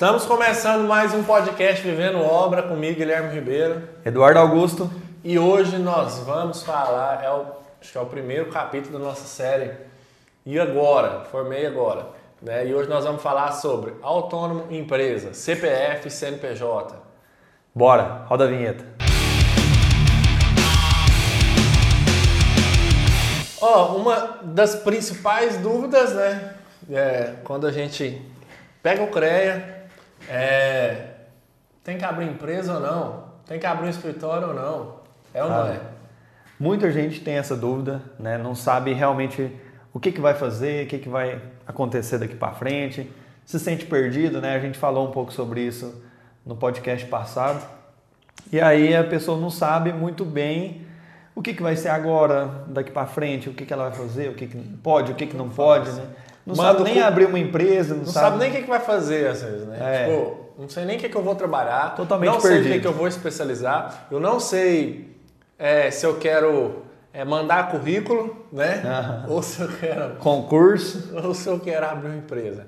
Estamos começando mais um podcast Vivendo Obra comigo, Guilherme Ribeiro. Eduardo Augusto. E hoje nós vamos falar, é o, acho que é o primeiro capítulo da nossa série. E agora? Formei agora. Né? E hoje nós vamos falar sobre autônomo empresa, CPF e CNPJ. Bora, roda a vinheta. Ó, uma das principais dúvidas, né? É, quando a gente pega o CREA, é, tem que abrir empresa ou não? Tem que abrir um escritório ou não? É ou não é? Muita gente tem essa dúvida, né? Não sabe realmente o que, que vai fazer, o que, que vai acontecer daqui para frente. Se sente perdido, né? A gente falou um pouco sobre isso no podcast passado. E aí a pessoa não sabe muito bem o que, que vai ser agora, daqui para frente, o que, que ela vai fazer, o que, que pode, o que, que não pode, né? Não Manda sabe nem abrir uma empresa, não, Não sabe nem o que, que vai fazer às vezes, né? É. Tipo, não sei nem o que, que eu vou trabalhar. Totalmente Não sei o que, que eu vou especializar. Eu não sei é, se eu quero é, mandar currículo, né? Aham. Ou se eu quero Concurso, ou se eu quero abrir uma empresa.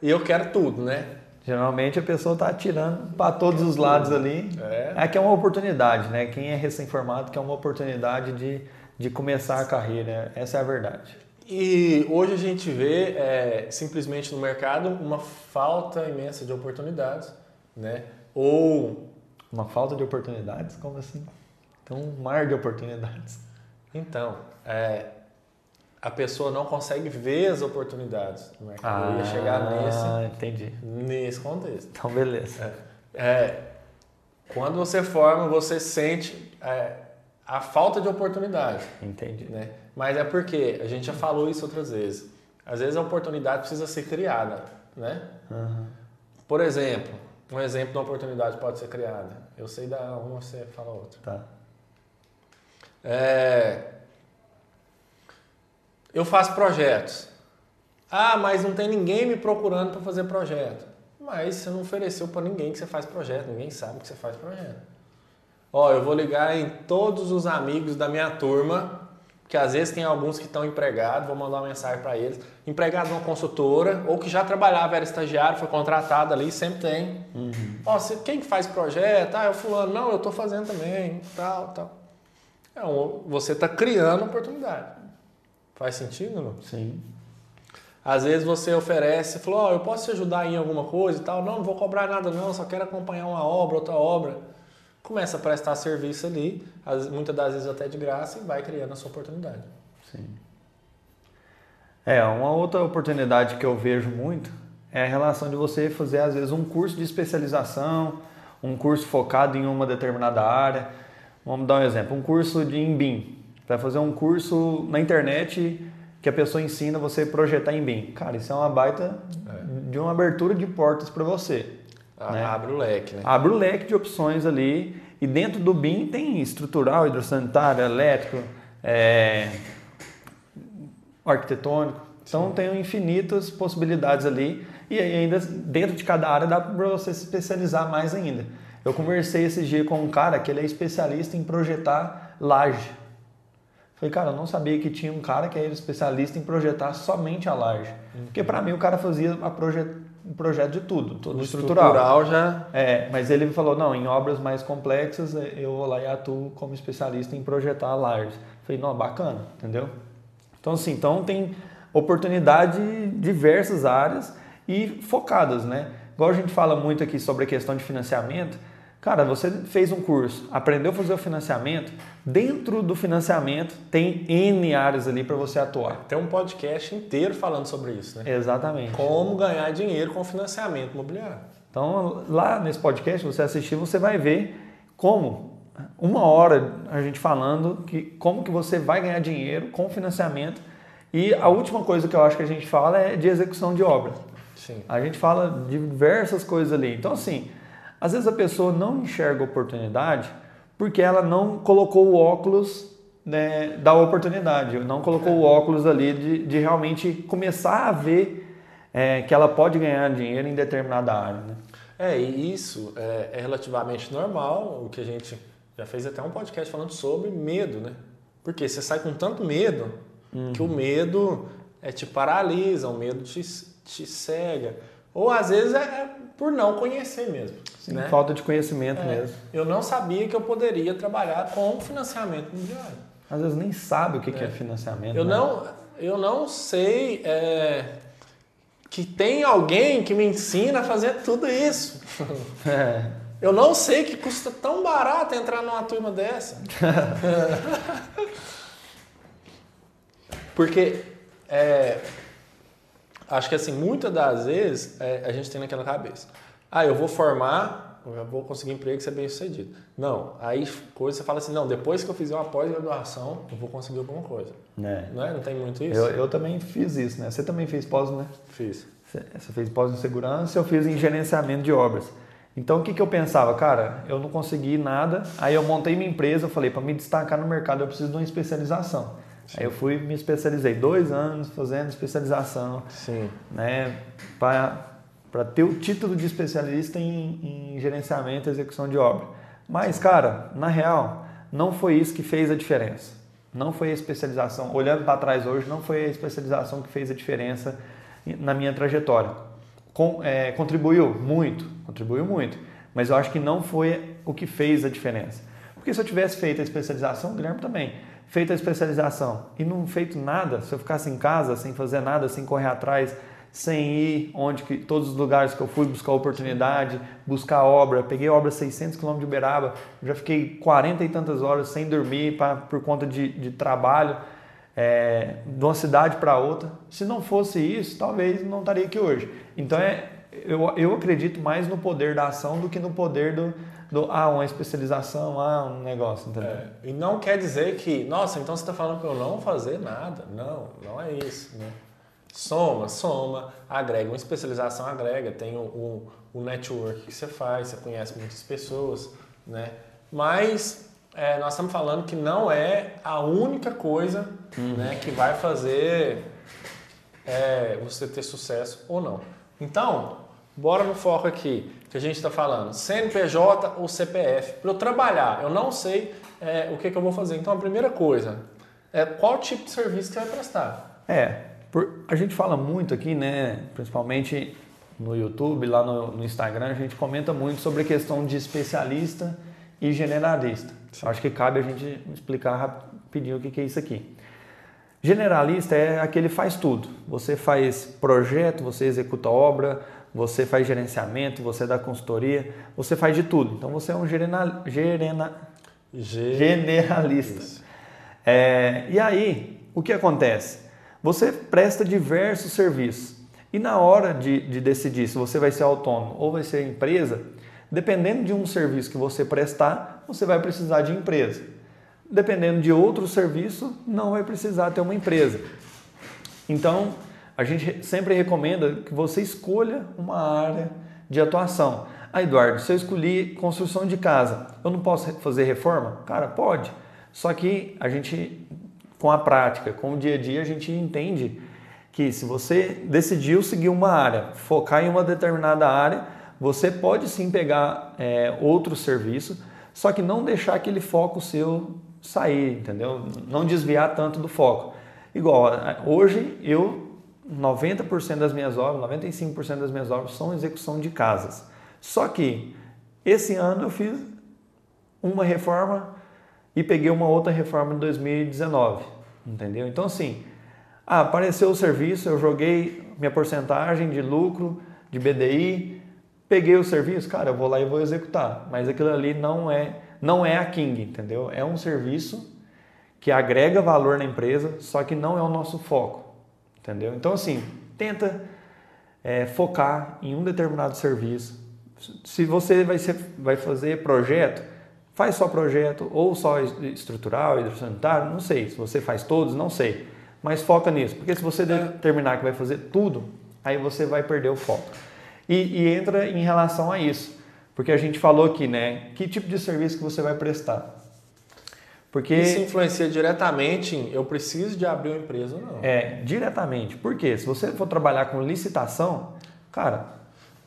E eu quero tudo, né? Geralmente a pessoa está atirando para todos os lados ali. É. Aqui é uma oportunidade, né? Quem é recém-formado que é uma oportunidade de, de começar a carreira. Essa é a verdade. E hoje a gente vê é, simplesmente no mercado uma falta imensa de oportunidades, né? Ou Uma falta de oportunidades? Como assim? Então, um mar de oportunidades. então é, a pessoa não consegue ver as oportunidades no mercado. Eu ia chegar nesse, Ah, entendi. nesse contexto. Então, beleza. É, quando você forma, você sente é, a falta de oportunidade. Entendi. né? Mas é porque a gente já falou isso outras vezes. Às vezes a oportunidade precisa ser criada, né? Aham. Por exemplo, um exemplo de uma oportunidade pode ser criada. Eu sei da uma, você fala outra. Tá. É, Eu faço projetos. Ah, mas não tem ninguém me procurando para fazer projeto. Mas você não ofereceu para ninguém que você faz projeto. Ninguém sabe que você faz projeto. Ó, eu vou ligar em todos os amigos da minha turma, que às vezes tem alguns que estão empregados, vou mandar uma mensagem para eles. Empregado numa consultora, ou que já trabalhava, era estagiário, foi contratado ali, sempre tem. Ó, você, quem que faz projeto? Ah, é o fulano. Não, eu estou fazendo também, tal, tal. É um- você está criando oportunidade. Faz sentido, não? Sim. Às vezes você oferece, falou, ó, eu posso te ajudar em alguma coisa e tal. Não, não vou cobrar nada não, só quero acompanhar uma obra, outra obra. Começa a prestar serviço ali, muitas das vezes até de graça, e vai criando a sua oportunidade. Sim. É, uma outra oportunidade que eu vejo muito é a relação de você fazer, às vezes, um curso de especialização, um curso focado em uma determinada área. Vamos dar um exemplo, um curso de em Vai fazer um curso na internet que a pessoa ensina você projetar em BIM. Cara, isso é uma baita de uma abertura de portas para você. A- Né? Abre o leque, né? Abre o leque de opções ali e dentro do BIM tem estrutural, hidrossanitário, elétrico, é, arquitetônico. Então tem infinitas possibilidades ali e ainda dentro de cada área dá para você se especializar mais ainda. Eu conversei esse dia com um cara que ele é especialista em projetar laje. Falei, cara, eu não sabia que tinha um cara que era especialista em projetar somente a laje. Porque para mim o cara fazia a proje um projeto de tudo, todo O estrutural. já. É, mas ele me falou, não, em obras mais complexas eh, eu vou lá e atuo como especialista em projetar lajes. Falei, não, bacana, entendeu? Então, assim, então tem oportunidade em diversas áreas e focadas, né? Igual a gente fala muito aqui sobre a questão de financiamento, cara, você fez um curso, aprendeu a fazer o financiamento, dentro do financiamento tem N áreas ali para você atuar. Tem um podcast inteiro falando sobre isso, né? Exatamente. Como ganhar dinheiro com financiamento imobiliário. Então, lá nesse podcast, você assistir, você vai ver como, uma hora a gente falando que como que você vai ganhar dinheiro com financiamento. E a última coisa que eu acho que a gente fala é de execução de obra. Sim. A gente fala de diversas coisas ali. Então, assim, às vezes a pessoa não enxerga oportunidade porque ela não colocou o óculos né, da oportunidade, não colocou o óculos ali de, de realmente começar a ver é, que ela pode ganhar dinheiro em determinada área. Né? É, e isso é, é relativamente normal, o que a gente já fez até um podcast falando sobre medo, né? Porque você sai com tanto medo que o medo é, te paralisa, o medo te, te cega. Ou às vezes é por não conhecer mesmo. Sim, né? Falta de conhecimento É, mesmo. Eu não sabia que eu poderia trabalhar com financiamento imobiliário. Às vezes nem sabe o que que é, É. financiamento. Eu né? não, eu não sei é, que tem alguém que me ensina a fazer tudo isso. É. Eu não sei que custa tão barato entrar numa turma dessa. Porque é, acho que assim, muitas das vezes é, a gente tem naquela cabeça. Ah, eu vou formar, eu vou conseguir emprego e ser bem sucedido. Não, aí coisa você fala assim, não, depois que eu fizer uma pós-graduação, eu vou conseguir alguma coisa. É. Não é? Não tem muito isso? Eu, eu também fiz isso, né? Você também fez pós, né? Fiz. Você você fez pós em segurança, eu fiz em gerenciamento de obras. Então o que, que eu pensava? Cara, eu não consegui nada, aí eu montei minha empresa, eu falei, para me destacar no mercado eu preciso de uma especialização. Aí eu fui me especializei dois anos fazendo especialização, Sim. né? Para ter o título de especialista em, em gerenciamento e execução de obra. Mas, cara, na real, não foi isso que fez a diferença. Não foi a especialização. Olhando para trás hoje, não foi a especialização que fez a diferença na minha trajetória. Com- é, contribuiu muito, contribuiu muito. Mas eu acho que não foi o que fez a diferença. Porque se eu tivesse feito a especialização, o Guilherme também, feito a especialização e não feito nada, se eu ficasse em casa sem fazer nada, sem correr atrás, sem ir onde que, todos os lugares que eu fui buscar oportunidade, buscar obra, peguei obra 600 km de Uberaba, já fiquei 40 e tantas horas sem dormir pra, por conta de, de trabalho, é, de uma cidade para outra. Se não fosse isso, talvez não estaria aqui hoje. Então é, eu, eu acredito mais no poder da ação do que no poder do, do ah, uma especialização, ah, um negócio, entendeu? É, e não quer dizer que, nossa, então você está falando para eu não fazer nada. Não, não é isso. Né? Soma, soma, agrega. Uma especialização agrega, tem o, o, o network que você faz, você conhece muitas pessoas, né? Mas é, nós estamos falando que não é a única coisa né, que vai fazer é, você ter sucesso ou não. Então, bora no foco aqui, que a gente está falando, CNPJ ou CPF. Para eu trabalhar, eu não sei é, o que, que eu vou fazer. Então, a primeira coisa é qual tipo de serviço que você vai prestar. É, por- a gente fala muito aqui, né? Principalmente no YouTube, lá no, no Instagram, a gente comenta muito sobre a questão de especialista e generalista. Acho que cabe a gente explicar rapidinho o que que é isso aqui. Generalista é aquele que faz tudo. Você faz projeto, você executa obra, você faz gerenciamento, você dá consultoria, você faz de tudo. Então você é um gerena, gerena, G... generalista. É, e aí, o que acontece? Você presta diversos serviços. E na hora de, de decidir se você vai ser autônomo ou vai ser empresa, dependendo de um serviço que você prestar, você vai precisar de empresa. Dependendo de outro serviço, não vai precisar ter uma empresa. Então, a gente sempre recomenda que você escolha uma área de atuação. Ah, Eduardo, se eu escolhi construção de casa, eu não posso fazer reforma? Cara, pode. Só que a gente, com a prática, com o dia a dia, a gente entende que se você decidiu seguir uma área, focar em uma determinada área, você pode sim pegar é, outro serviço, só que não deixar aquele foco seu sair, entendeu? Não desviar tanto do foco. Igual, hoje eu 90% das minhas obras, 95% das minhas obras são execução de casas. Só que esse ano eu fiz uma reforma e peguei uma outra reforma em 2019, entendeu? Então assim, ah, apareceu o serviço, eu joguei minha porcentagem de lucro, de BDI, peguei o serviço, cara, eu vou lá e vou executar. Mas aquilo ali não é, não é a King, entendeu? É um serviço que agrega valor na empresa, só que não é o nosso foco, entendeu? Então assim, tenta é, focar em um determinado serviço. Se você vai, ser, vai fazer projeto, faz só projeto ou só estrutural, hidrossanitário, não sei. Se você faz todos, não sei. Mas foca nisso, porque se você determinar que vai fazer tudo, aí você vai perder o foco. E, e, entra em relação a isso, porque a gente falou aqui, né? Que tipo de serviço que você vai prestar? Porque Isso influencia diretamente em eu preciso de abrir uma empresa ou não. é diretamente. Porque se você for trabalhar com licitação, cara,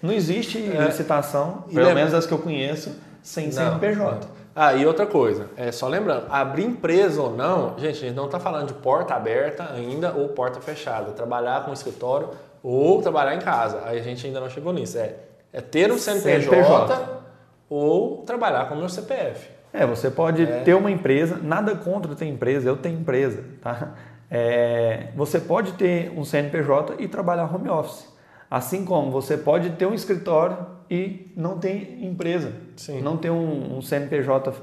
não existe É. licitação, E pelo lembra- menos as que eu conheço, sem CNPJ. Ah, e outra coisa, é só lembrando, abrir empresa ou não, gente, a gente não está falando de porta aberta ainda ou porta fechada. Trabalhar com escritório ou trabalhar em casa. Aí a gente ainda não chegou nisso. É, é ter um CNPJ, CNPJ. ou trabalhar com o meu CPF. É, você pode É. ter uma empresa, nada contra ter empresa, eu tenho empresa, tá? É, você pode ter um CNPJ e trabalhar home office. Assim como você pode ter um escritório e não ter empresa, Sim. não ter um, um CNPJ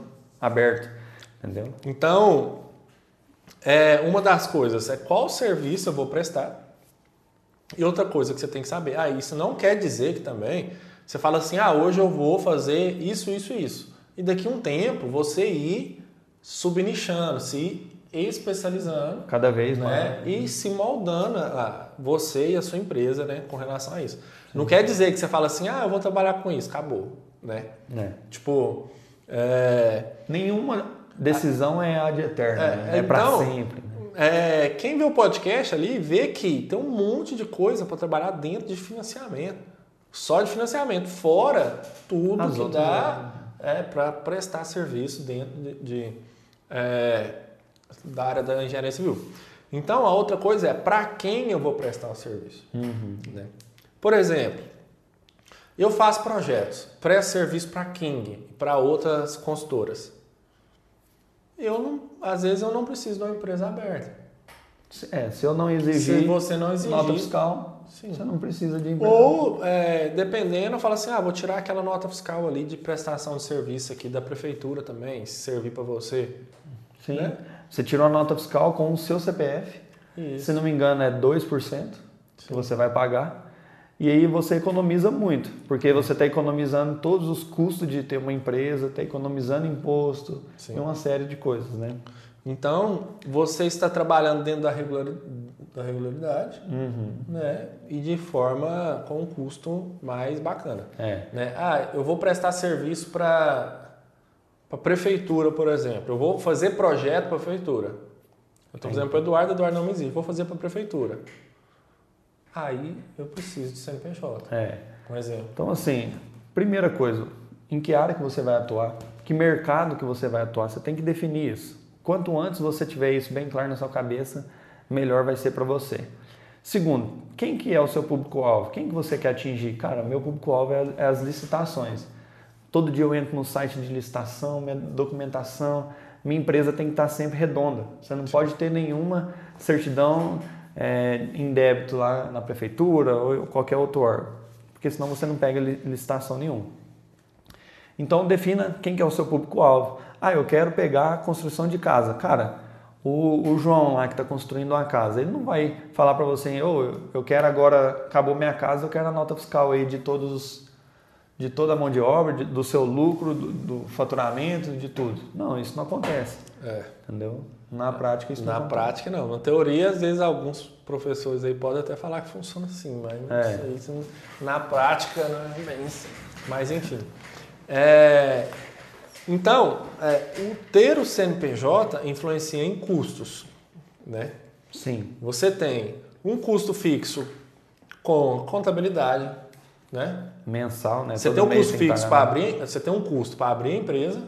aberto, entendeu? Então, é, uma das coisas é qual serviço eu vou prestar. E outra coisa que você tem que saber, ah, isso não quer dizer que também você fala assim, ah, hoje eu vou fazer isso, isso, isso. E daqui a um tempo você ir subnichando, se especializando Cada vez, né? E se moldando a você e a sua empresa, né, com relação a isso. Não quer dizer que você fala assim, ah, eu vou trabalhar com isso, acabou, né? É. Tipo, é, Nenhuma decisão é ad eterna, É, né? é para então, sempre. é, quem vê o podcast ali vê que tem um monte de coisa para trabalhar dentro de financiamento. Só de financiamento, fora tudo As que dá é, para prestar serviço dentro de, de, é, da área da engenharia civil. Então, a outra coisa é para quem eu vou prestar o serviço. Uhum. né? Por exemplo, eu faço projetos, presto serviço para King, para outras consultoras. Eu não, às vezes eu não preciso de uma empresa aberta. É, se eu não Se exigir você não exigir, nota fiscal, sim. você não precisa de empresa. Ou, é, dependendo, eu falo assim, ah, vou tirar aquela nota fiscal ali de prestação de serviço aqui da prefeitura também, se servir para você. Sim. né? Você tira uma nota fiscal com o seu CPF, Isso. se não me engano é 2% que você vai pagar. E aí você economiza muito, porque você está economizando todos os custos de ter uma empresa, está economizando imposto Sim. e uma série de coisas, né? Então, você está trabalhando dentro da regulari- da regularidade, Uhum. né? E de forma com um custo mais bacana. É. né? Ah, eu vou prestar serviço para a prefeitura, por exemplo. Eu vou fazer projeto para a prefeitura. Eu estou fazendo para o Eduardo, Eduardo não me exige. Vou fazer para a prefeitura. Aí eu preciso de CNPJ, É. um exemplo. Então, assim, primeira coisa, em que área que você vai atuar? Que mercado que você vai atuar? Você tem que definir isso. Quanto antes você tiver isso bem claro na sua cabeça, melhor vai ser para você. Segundo, quem que é o seu público-alvo? Quem que você quer atingir? Cara, meu público-alvo é é as licitações. Todo dia eu entro no site de licitação, minha documentação, minha empresa tem que estar sempre redonda. Você não pode ter nenhuma certidão é, em débito lá na prefeitura ou qualquer outro órgão, porque senão você não pega li- licitação nenhuma. Então defina quem que é o seu público-alvo. Ah, eu quero pegar a construção de casa. Cara, o, o João lá que está construindo uma casa, ele não vai falar para você, ô, eu- quero agora, acabou minha casa, eu quero a nota fiscal aí de todos os de toda a mão de obra, de- do seu lucro, do, do faturamento, de tudo. Não, isso não acontece, É. entendeu? Na prática isso Na não acontece. prática, não. Na teoria, às vezes, alguns professores aí podem até falar que funciona assim, mas não É. sei. se na prática, não é bem assim. Mas, enfim. É, Então, é, o ter o CNPJ influencia em custos, né? Sim, Você tem um custo fixo com contabilidade, né? mensal, né? Você Todo tem um custo fixo para né? abrir, você tem um custo para abrir a empresa,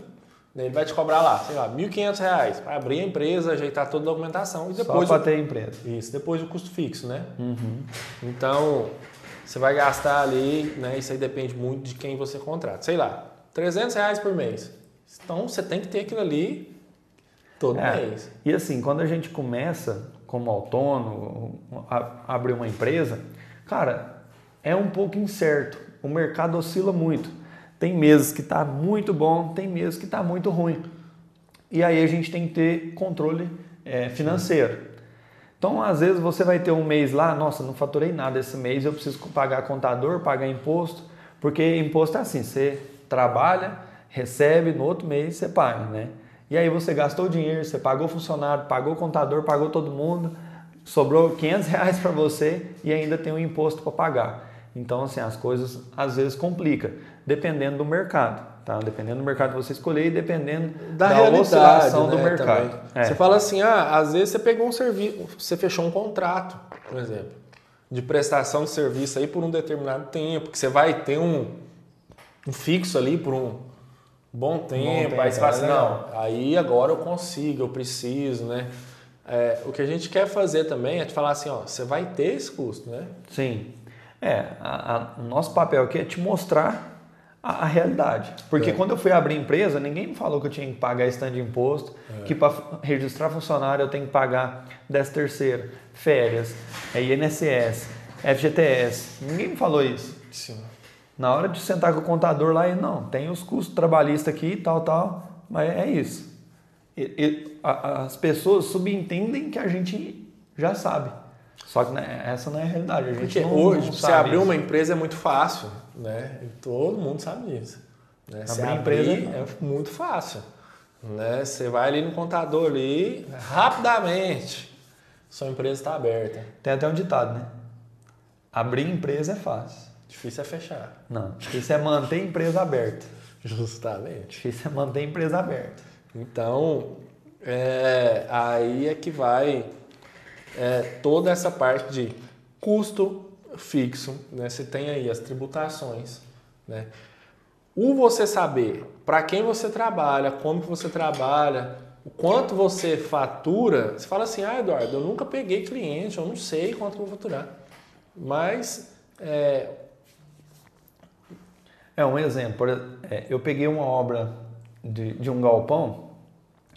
né? ele vai te cobrar lá, sei lá, 1.500 reais para abrir a empresa, ajeitar toda a documentação e depois Só para ter empresa. isso, depois o custo fixo, né? Uhum. Então, você vai gastar ali, né? Isso aí depende muito de quem você contrata. Sei lá, 300 reais por mês. Então, você tem que ter aquilo ali todo É. mês. E assim, quando a gente começa como autônomo, a, abrir uma empresa, cara, é um pouco incerto. O mercado oscila muito. Tem meses que está muito bom, tem meses que está muito ruim. E aí a gente tem que ter controle é, financeiro. Então, às vezes você vai ter um mês lá, nossa, não faturei nada esse mês, eu preciso pagar contador, pagar imposto, porque imposto é assim, você trabalha, recebe, no outro mês você paga, né? E aí você gastou dinheiro, você pagou funcionário, pagou contador, pagou todo mundo, sobrou 500 reais para você e ainda tem um imposto para pagar. Então, assim, as coisas às vezes complicam, dependendo do mercado, tá? Dependendo do mercado que você escolher e dependendo Da, da, oscilação do né, mercado. também. É. Você fala assim, ah, às vezes você pegou um serviço, você fechou um contrato, por exemplo, de prestação de serviço aí por um determinado tempo, que você vai ter um, um fixo ali por um bom tempo, tempo, aí você fala assim, é não, aí agora eu consigo, eu preciso, né? é, o que a gente quer fazer também é te falar assim, ó, você vai ter esse custo, né? Sim. É, a, a, o nosso papel aqui é te mostrar a, a realidade. Porque É. quando eu fui abrir empresa, ninguém me falou que eu tinha que pagar stand de imposto, É. que para registrar funcionário eu tenho que pagar 10 terceiro, férias, é INSS, FGTS. Ninguém me falou isso. Sim. Na hora de sentar com o contador lá, ele, não, tem os custos trabalhistas aqui, tal, tal, mas é isso. As pessoas subentendem que a gente já sabe. Só que né, essa não é a realidade. A gente Porque não, hoje, não você abrir isso. uma empresa é muito fácil, né? E todo mundo sabe disso. Né? Abrir abrir empresa é muito fácil. Né? Você vai ali no contador ali, rapidamente, sua empresa está aberta. Tem até um ditado, né? Abrir empresa é fácil. Difícil é fechar. Não, difícil é manter a empresa aberta. Justamente. Difícil é manter a empresa aberta. Então, é, aí é que vai é, toda essa parte de custo fixo, né? Você tem aí as tributações, né? O você saber para quem você trabalha, como que você trabalha, o quanto você fatura, você fala assim, ah, Eduardo, eu nunca peguei cliente, eu não sei quanto eu vou faturar. Mas é, É um exemplo. é, eu peguei uma obra de, de um galpão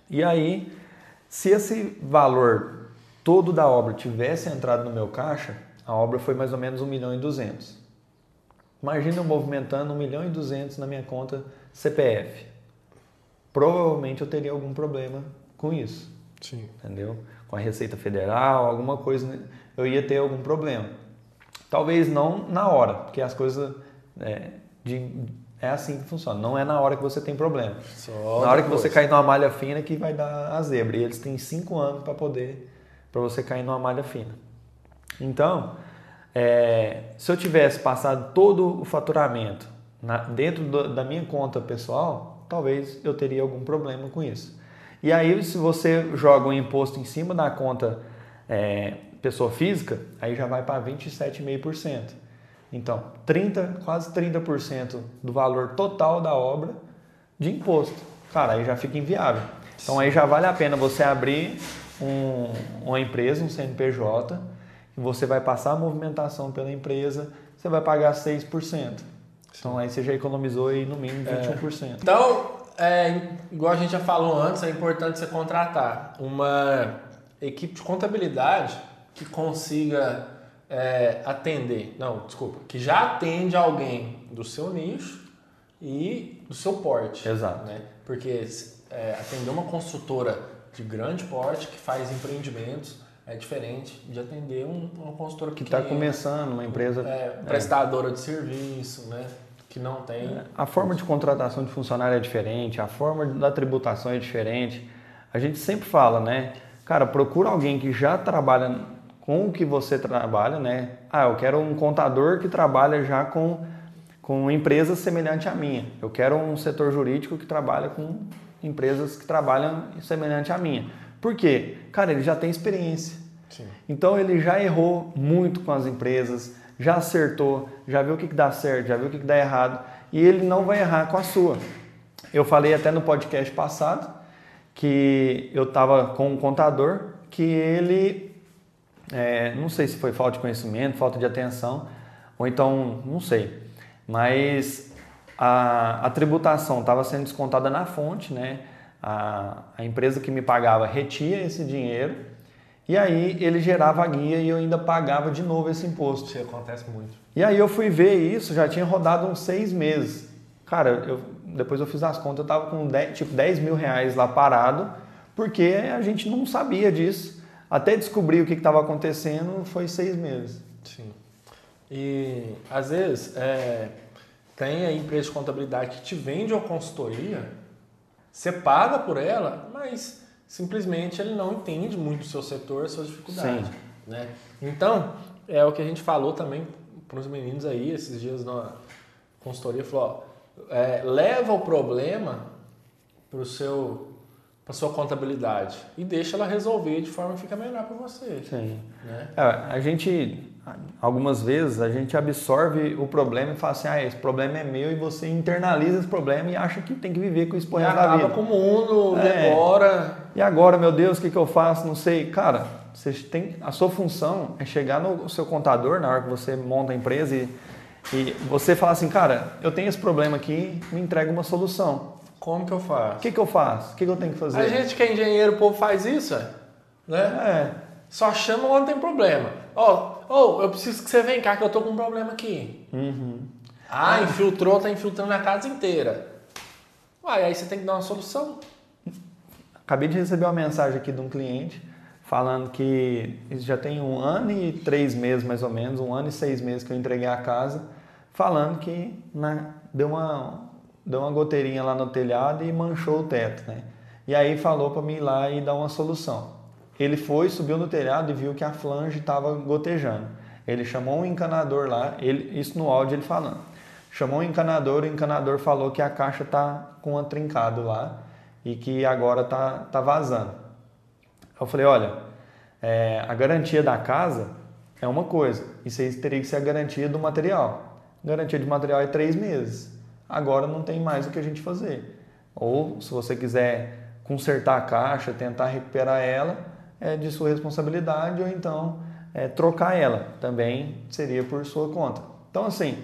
e aí, se esse valor todo da obra tivesse entrado no meu caixa, a obra foi mais ou menos 1 milhão e 200. Imagina eu movimentando 1 milhão e 200 na minha conta CPF. Provavelmente eu teria algum problema com isso sim. entendeu? Com a Receita Federal, alguma coisa, né? eu ia ter algum problema. Talvez não na hora, porque as coisas é, de- é assim que funciona. Não é na hora que você tem problema. Só na hora que depois. você cair numa malha fina que vai dar a zebra. E eles têm cinco anos para poder, para você cair numa malha fina. Então, é, se eu tivesse passado todo o faturamento na- dentro do- da minha conta pessoal, talvez eu teria algum problema com isso. E aí, se você joga um imposto em cima da conta é, pessoa física, aí já vai para 27,5%. Então, 30, quase 30% do valor total da obra de imposto. Cara, aí já fica inviável. Então aí já vale a pena você abrir um- uma empresa, um CNPJ, e você vai passar a movimentação pela empresa, você vai pagar 6%. Então aí você já economizou aí no mínimo 21%. Então, é, igual a gente já falou antes, é importante você contratar uma equipe de contabilidade que consiga é, atender, não, desculpa, que já atende alguém do seu nicho e do seu porte. Exato. Né? Porque é, atender uma construtora de grande porte que faz empreendimentos é diferente de atender um- uma construtora Que está começando uma empresa. é, prestadora de serviço, né? que não tem A forma de contratação de funcionário é diferente, a forma da tributação é diferente. A gente sempre fala, né? Cara, procura alguém que já trabalha com o que você trabalha, né? Ah, eu quero um contador que trabalha já com, com empresas semelhantes à minha. Eu quero um setor jurídico que trabalha com empresas que trabalham semelhante à minha. Por quê? Cara, ele já tem experiência. Sim. Então ele já errou muito com as empresas, já acertou, já viu o que, que dá certo, já viu o que, que dá errado e ele não vai errar com a sua. Eu falei até no podcast passado que eu estava com um contador que ele, é, não sei se foi falta de conhecimento, falta de atenção, ou então, não sei, mas a, a tributação estava sendo descontada na fonte, né? A, a empresa que me pagava retia esse dinheiro e aí ele gerava a guia e eu ainda pagava de novo esse imposto. Isso acontece muito. E aí eu fui ver isso, já tinha rodado uns seis meses. Cara, eu, depois eu fiz as contas, eu tava com 10, tipo 10 mil reais lá parado, porque a gente não sabia disso. Até descobrir o que estava acontecendo foi seis meses. Sim. E às vezes é, tem a empresa de contabilidade que te vende uma consultoria, você paga por ela, mas simplesmente ele não entende muito do seu setor, suas dificuldades. Sim. Né? Então, é o que a gente falou também para os meninos aí esses dias na consultoria, falou, ó, é, leva o problema para seu para sua contabilidade e deixa ela resolver de forma que fica melhor para você. Sim. Né? É, a gente, algumas vezes a gente absorve o problema e fala assim, ah, esse problema é meu e você internaliza esse problema e acha que tem que viver com isso por resto da vida. com o mundo, É. demora. E agora, meu Deus, o que, que eu faço? Não sei. Cara, você tem, a sua função é chegar no seu contador na hora que você monta a empresa e, e você falar assim, cara, eu tenho esse problema aqui, me entrega uma solução. Como que eu faço? O que, que eu faço? O que, que eu tenho que fazer? A gente que é engenheiro, o povo faz isso, né? É, Só chama quando tem problema. Ó, oh, eu preciso que você venha cá que eu tô com um problema aqui. uhum. Ah, infiltrou, tá infiltrando a casa inteira. Uai, aí você tem que dar uma solução. Acabei de receber uma mensagem aqui de um cliente falando que já tem um ano e três meses mais ou menos, um ano e seis meses que eu entreguei a casa, falando que na- deu, uma, deu uma goteirinha lá no telhado e manchou o teto, né? E aí falou para mim ir lá e dar uma solução. Ele foi, subiu no telhado e viu que a flange estava gotejando. Ele chamou um encanador lá, ele, isso no áudio ele falando. Chamou um encanador, o encanador falou que a caixa tá com um trincado lá e que agora tá, tá vazando. Eu falei, olha, é, a garantia da casa é uma coisa, isso aí teria que ser a garantia do material. Garantia de material é três meses. Agora não tem mais o que a gente fazer. Ou se você quiser consertar a caixa, tentar recuperar ela, é de sua responsabilidade, ou então é, trocar ela, também seria por sua conta. Então assim,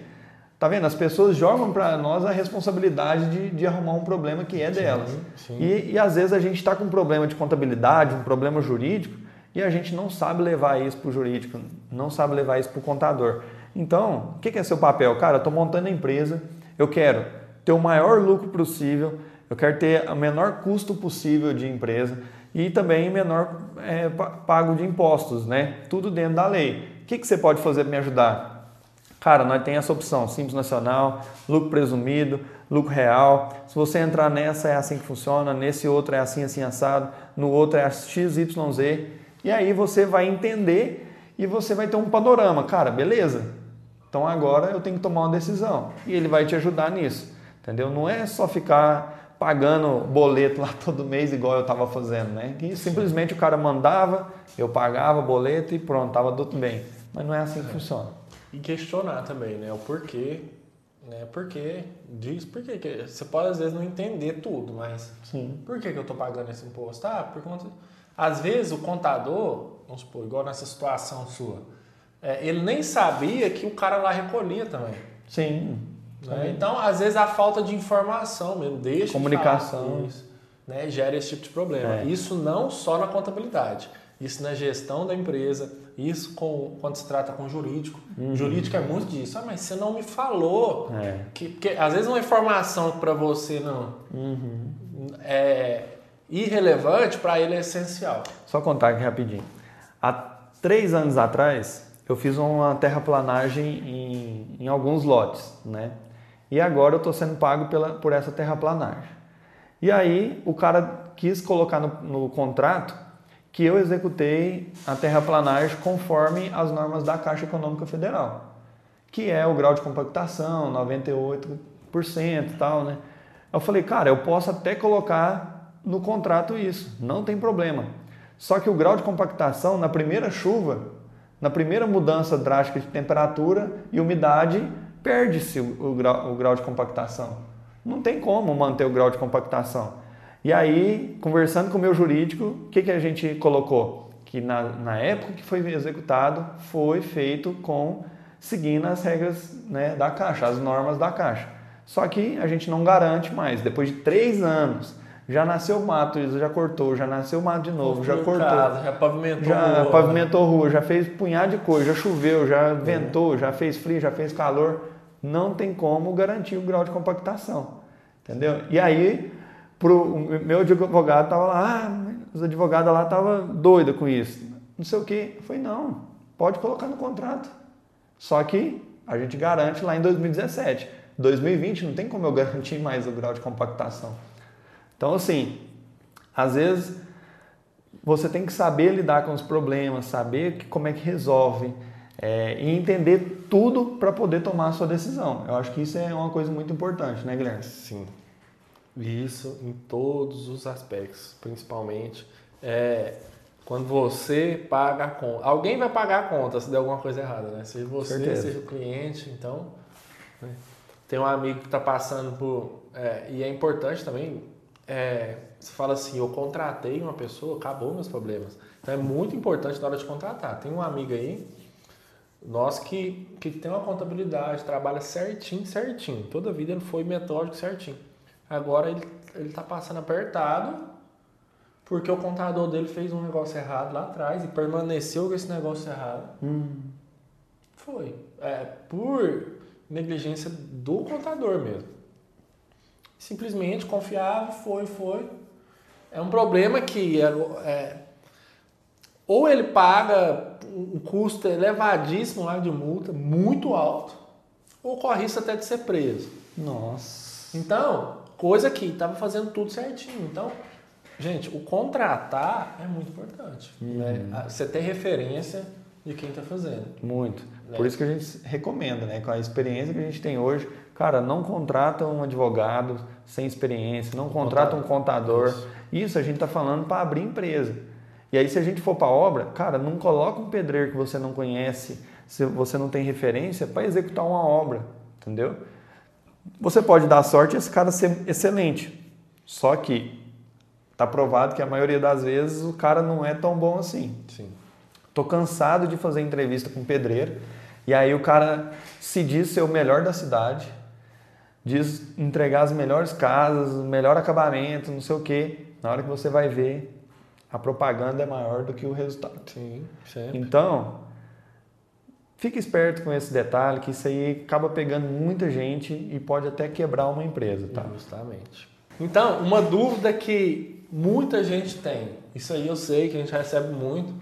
Tá vendo? As pessoas jogam para nós a responsabilidade de, de arrumar um problema que é delas. sim. E, e às vezes a gente está com um problema de contabilidade, um problema jurídico, e a gente não sabe levar isso para o jurídico, não sabe levar isso para o contador. Então, o que, que é seu papel? Cara, estou montando a empresa, eu quero ter o maior lucro possível, eu quero ter o menor custo possível de empresa e também menor é, pa- pago de impostos, né? Tudo dentro da lei. O que, que você pode fazer para me ajudar? Cara, nós tem essa opção, Simples Nacional, lucro presumido, lucro real. Se você entrar nessa é assim que funciona, nesse outro é assim, assim, assado, no outro é XYZ. E aí você vai entender e você vai ter um panorama. Cara, beleza. Então agora eu tenho que tomar uma decisão. E ele vai te ajudar nisso. Entendeu? Não é só ficar pagando boleto lá todo mês igual eu estava fazendo, né? Que simplesmente o cara mandava, eu pagava boleto e pronto, estava tudo bem. Mas não é assim que funciona. E questionar também, né? O porquê, né? Porquê diz, por quê? que Você pode às vezes não entender tudo, mas Sim. por que, que eu tô pagando esse imposto? Ah, por conta. Às vezes o contador, vamos supor, igual nessa situação sua, é, ele nem sabia que o cara lá recolhia também. Sim. né? Então, às vezes a falta de informação mesmo, deixa de Comunicação. isso, né? gera esse tipo de problema. É. Isso não só na contabilidade, isso na gestão da empresa, isso com, quando se trata com jurídico. Jurídico é muito disso. Ah, mas você não me falou. Uhum. É. Que, porque às vezes uma informação para você não Uhum. é irrelevante, para ele é essencial. Só contar aqui rapidinho. Há três anos atrás, eu fiz uma terraplanagem em, em alguns lotes, né? E agora eu estou sendo pago pela, por essa terraplanagem. E aí o cara quis colocar no, no contrato que eu executei a terraplanagem conforme as normas da Caixa Econômica Federal, que é o grau de compactação, 98% e tal, né? Eu falei, cara, eu posso até colocar no contrato isso, não tem problema. Só que o grau de compactação, na primeira chuva, na primeira mudança drástica de temperatura e umidade, perde-se o, o grau, o grau de compactação. Não tem como manter o grau de compactação. E aí, conversando com o meu jurídico, o que, que a gente colocou? Que na, na época que foi executado, foi feito com seguindo as regras né, da Caixa, as normas da Caixa. Só que a gente não garante mais. Depois de três anos, já nasceu mato, já cortou, já nasceu mato de novo, já Construiu cortou. casa, já pavimentou. Já rua. pavimentou rua, já fez punhado de coisa, já choveu, já ventou, já fez frio, já fez calor. Não tem como garantir o grau de compactação. Entendeu? E aí, pro, o meu advogado tava lá, ah, os advogados lá estavam doidos com isso. Não sei o quê. Eu falei, não, pode colocar no contrato. Só que a gente garante lá em 2017. 2020 não tem como eu garantir mais o grau de compactação. Então, assim, às vezes você tem que saber lidar com os problemas, saber que, como é que resolve é, e entender tudo para poder tomar a sua decisão. Eu acho que isso é uma coisa muito importante, né, Guilherme? Sim. Isso em todos os aspectos, principalmente. É, Quando você paga a conta. Alguém vai pagar a conta se der alguma coisa errada, né? Seja você, Certeza. seja o cliente, então. né? Tem um amigo que está passando por. é, e é importante também. É, você fala assim, eu contratei uma pessoa, acabou meus problemas. Então é muito importante na hora de contratar. Tem um amigo aí, nosso que, que tem uma contabilidade, trabalha certinho, certinho. Toda a vida ele foi metódico certinho. Agora ele, ele tá passando apertado porque o contador dele fez um negócio errado lá atrás e permaneceu com esse negócio errado. Foi. É, por negligência do contador mesmo. Simplesmente confiava, foi, foi. É um problema que é, é, ou ele paga um custo elevadíssimo lá de multa, muito alto, ou corre risco até de ser preso. Nossa. Então, coisa que estava fazendo tudo certinho. Então, gente, o contratar é muito importante. né? Ah, Você ter referência de quem está fazendo. Muito. Né? Por isso que a gente recomenda, né? Com a experiência que a gente tem hoje, cara, não contrata um advogado sem experiência, não contrata um contador. Isso. Isso, a gente está falando para abrir empresa. E aí, se a gente for para obra, cara, não coloca um pedreiro que você não conhece, se você não tem referência, para executar uma obra, entendeu? Você pode dar sorte e esse cara ser excelente. Só que tá provado que a maioria das vezes o cara não é tão bom assim. Sim. Tô cansado de fazer entrevista com pedreiro e aí o cara se diz ser o melhor da cidade, diz entregar as melhores casas, o melhor acabamento, não sei o quê. Na hora que você vai ver, a propaganda é maior do que o resultado. Sim, sempre. Então, fique esperto com esse detalhe, que isso aí acaba pegando muita gente e pode até quebrar uma empresa, tá? Justamente. Então, uma dúvida que muita gente tem, isso aí eu sei que a gente recebe muito,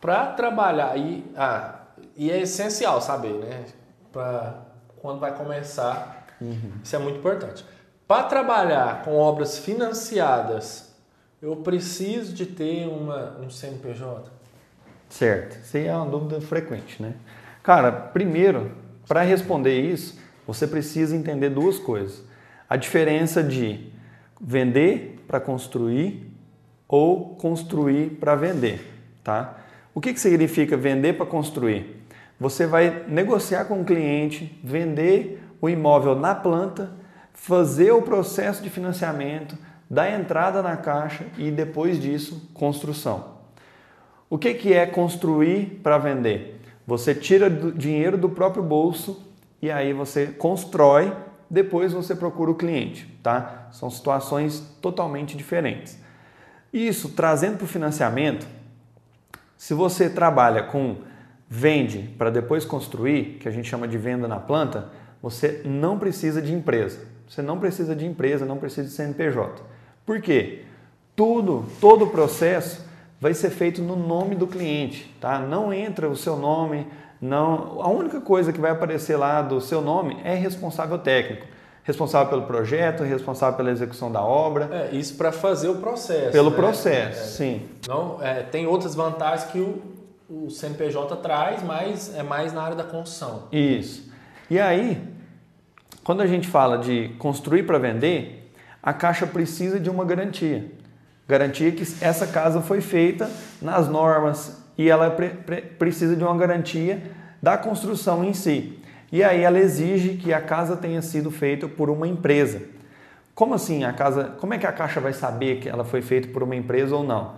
para trabalhar, e, ah, e é essencial saber, né? Para quando vai começar, isso é muito importante. Para trabalhar com obras financiadas, eu preciso de ter uma, um CNPJ? Certo. Isso é uma dúvida frequente, né? Cara, primeiro, para responder isso, você precisa entender duas coisas. A diferença de vender para construir ou construir para vender, tá? O que, que significa vender para construir? Você vai negociar com o cliente, vender o imóvel na planta, fazer o processo de financiamento, dar entrada na caixa e depois disso, construção. O que, que é construir para vender? Você tira dinheiro do próprio bolso e aí você constrói, depois você procura o cliente, tá? São situações totalmente diferentes. Isso trazendo para o financiamento, se você trabalha com vende para depois construir, que a gente chama de venda na planta, você não precisa de empresa. Você não precisa de empresa, não precisa de CNPJ. Por quê? Tudo, todo o processo vai ser feito no nome do cliente, tá? Não entra o seu nome, não. A única coisa que vai aparecer lá do seu nome é responsável técnico, responsável pelo projeto, responsável pela execução da obra, É, isso para fazer o processo. pelo né? processo, É, sim. Não, é, tem outras vantagens que o, o CNPJ traz, mas é mais na área da construção. Isso. E aí, quando a gente fala de construir para vender, a Caixa precisa de uma garantia. Garantia que essa casa foi feita nas normas e ela pre- pre- precisa de uma garantia da construção em si. E aí ela exige que a casa tenha sido feita por uma empresa. Como assim a casa? Como é que a Caixa vai saber que ela foi feita por uma empresa ou não?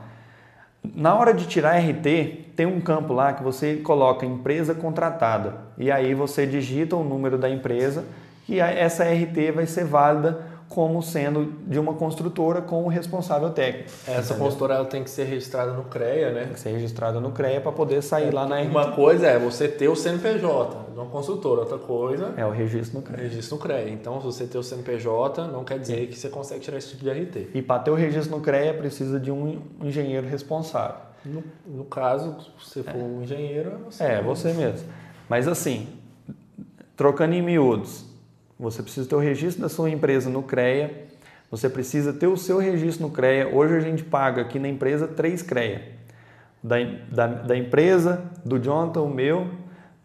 Na hora de tirar RT, tem um campo lá que você coloca empresa contratada e aí você digita o número da empresa e aí essa RT vai ser válida como sendo de uma construtora com o responsável técnico. Essa Entendeu? consultora ela tem que ser registrada no CREA, né? tem que ser registrada no CREA para poder sair lá na RT. Uma coisa é você ter o CNPJ de uma consultora, outra coisa É o registro no é CREA. registro no CREA. Então, se você ter o CNPJ, não quer dizer que você consegue tirar esse tipo de RT. E para ter o registro no CREA precisa de um engenheiro responsável. No, no caso, se você for um engenheiro, é você. É, você mesmo. Mas assim, trocando em miúdos, você precisa ter o registro da sua empresa no CREA, você precisa ter o seu registro no CREA. Hoje a gente paga aqui na empresa três CREA. Da, da, da empresa, do Jonathan, o meu,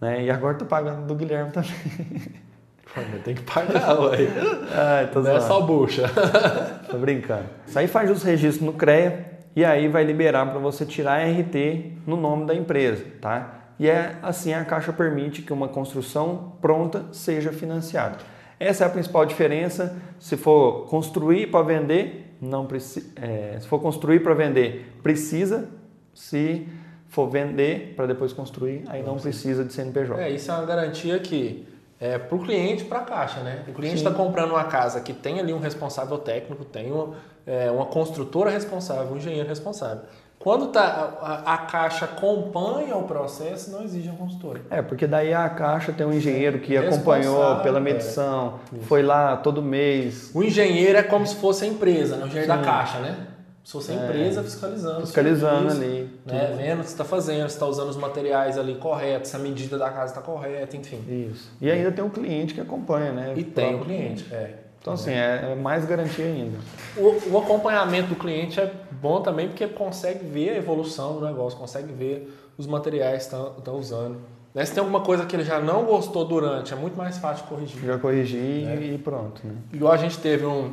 né? E agora tô pagando do Guilherme também. Tem que pagar, ué. Ai, tô Não é só bucha. Tô brincando. Isso aí faz os registros no CREA e aí vai liberar para você tirar RT no nome da empresa, tá? E é assim a Caixa permite que uma construção pronta seja financiada. Essa é a principal diferença. Se for construir para vender, não precisa. É, se for construir para vender, precisa. Se for vender para depois construir, aí não precisa de CNPJ. É, isso é uma garantia que é para o cliente e para a caixa, né? O cliente está comprando uma casa que tem ali um responsável técnico, tem uma, é, uma construtora responsável, um engenheiro responsável. Quando tá, a, a, caixa acompanha o processo, não exige a consultora. É, porque daí a caixa tem um engenheiro que acompanhou pela medição, é. foi lá todo mês. O engenheiro é como se fosse a empresa, né? o engenheiro Sim. da caixa, né? Se fosse a é. empresa fiscalizando. Fiscalizando ali. Né? Vendo o que você está fazendo, se está usando os materiais ali corretos, se a medida da casa está correta, enfim. Isso. E ainda tem um cliente que acompanha, né? E tem o cliente, é. Então, assim, é, é mais garantia ainda. O, o, acompanhamento do cliente é bom também porque consegue ver a evolução do negócio, consegue ver os materiais que estão usando. Né? Se tem alguma coisa que ele já não gostou durante, é muito mais fácil de corrigir. Já corrigir né? e pronto. Né? Igual a gente teve um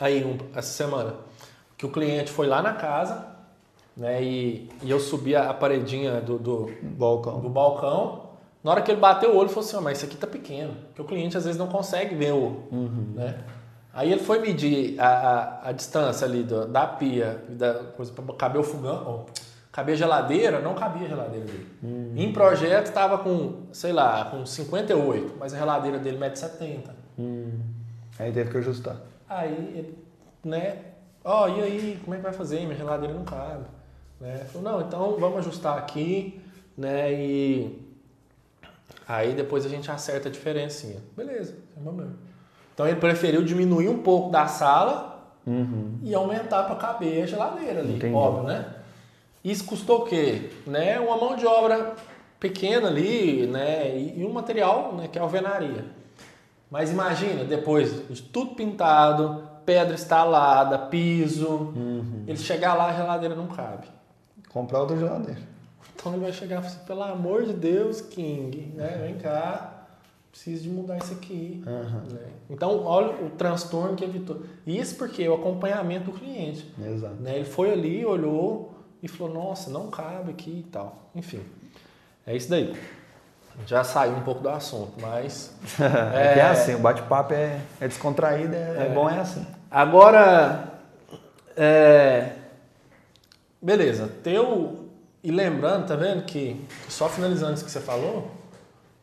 aí um, essa semana que o cliente foi lá na casa, né? E, e eu subi a, paredinha do, do, balcão. do balcão. Na hora que ele bateu o olho, ele falou assim: oh, mas isso aqui tá pequeno. Porque o cliente às vezes não consegue ver o. Uhum. Né? Aí ele foi medir a, a, a distância ali do, da pia, da coisa para caber o fogão. Oh, cabia geladeira, não cabia a geladeira dele. Uhum. Em projeto estava com, sei lá, com 58, mas a geladeira dele mede 70. Uhum. Aí teve que ajustar. Aí né, ó, oh, e aí, como é que vai fazer? Minha geladeira não cabe. Né? Falou, não, então vamos ajustar aqui, né? E aí depois a gente acerta a diferencinha. Beleza, sem problema. Então ele preferiu diminuir um pouco da sala uhum. e aumentar para caber a geladeira ali, Entendi. óbvio, né? Isso custou o quê? Né? Uma mão de obra pequena ali, né? E, um material, né? Que é alvenaria. Mas imagina, depois de tudo pintado, pedra instalada, piso. Uhum. Ele chegar lá, a geladeira não cabe. Comprar outra geladeira. Então ele vai chegar e assim, pelo amor de Deus, King, né? Vem cá, preciso de mudar isso aqui. Uhum. Né? Então, olha o transtorno que evitou. Isso porque o acompanhamento do cliente. Exato. Né? Ele foi ali, olhou e falou, nossa, não cabe aqui e tal. Enfim, é isso daí. Já saiu um pouco do assunto, mas. é, é, é assim, o bate-papo é, é descontraído, é, é, bom, é assim. Agora, é, beleza, teu. E lembrando, tá vendo que, só finalizando isso que você falou,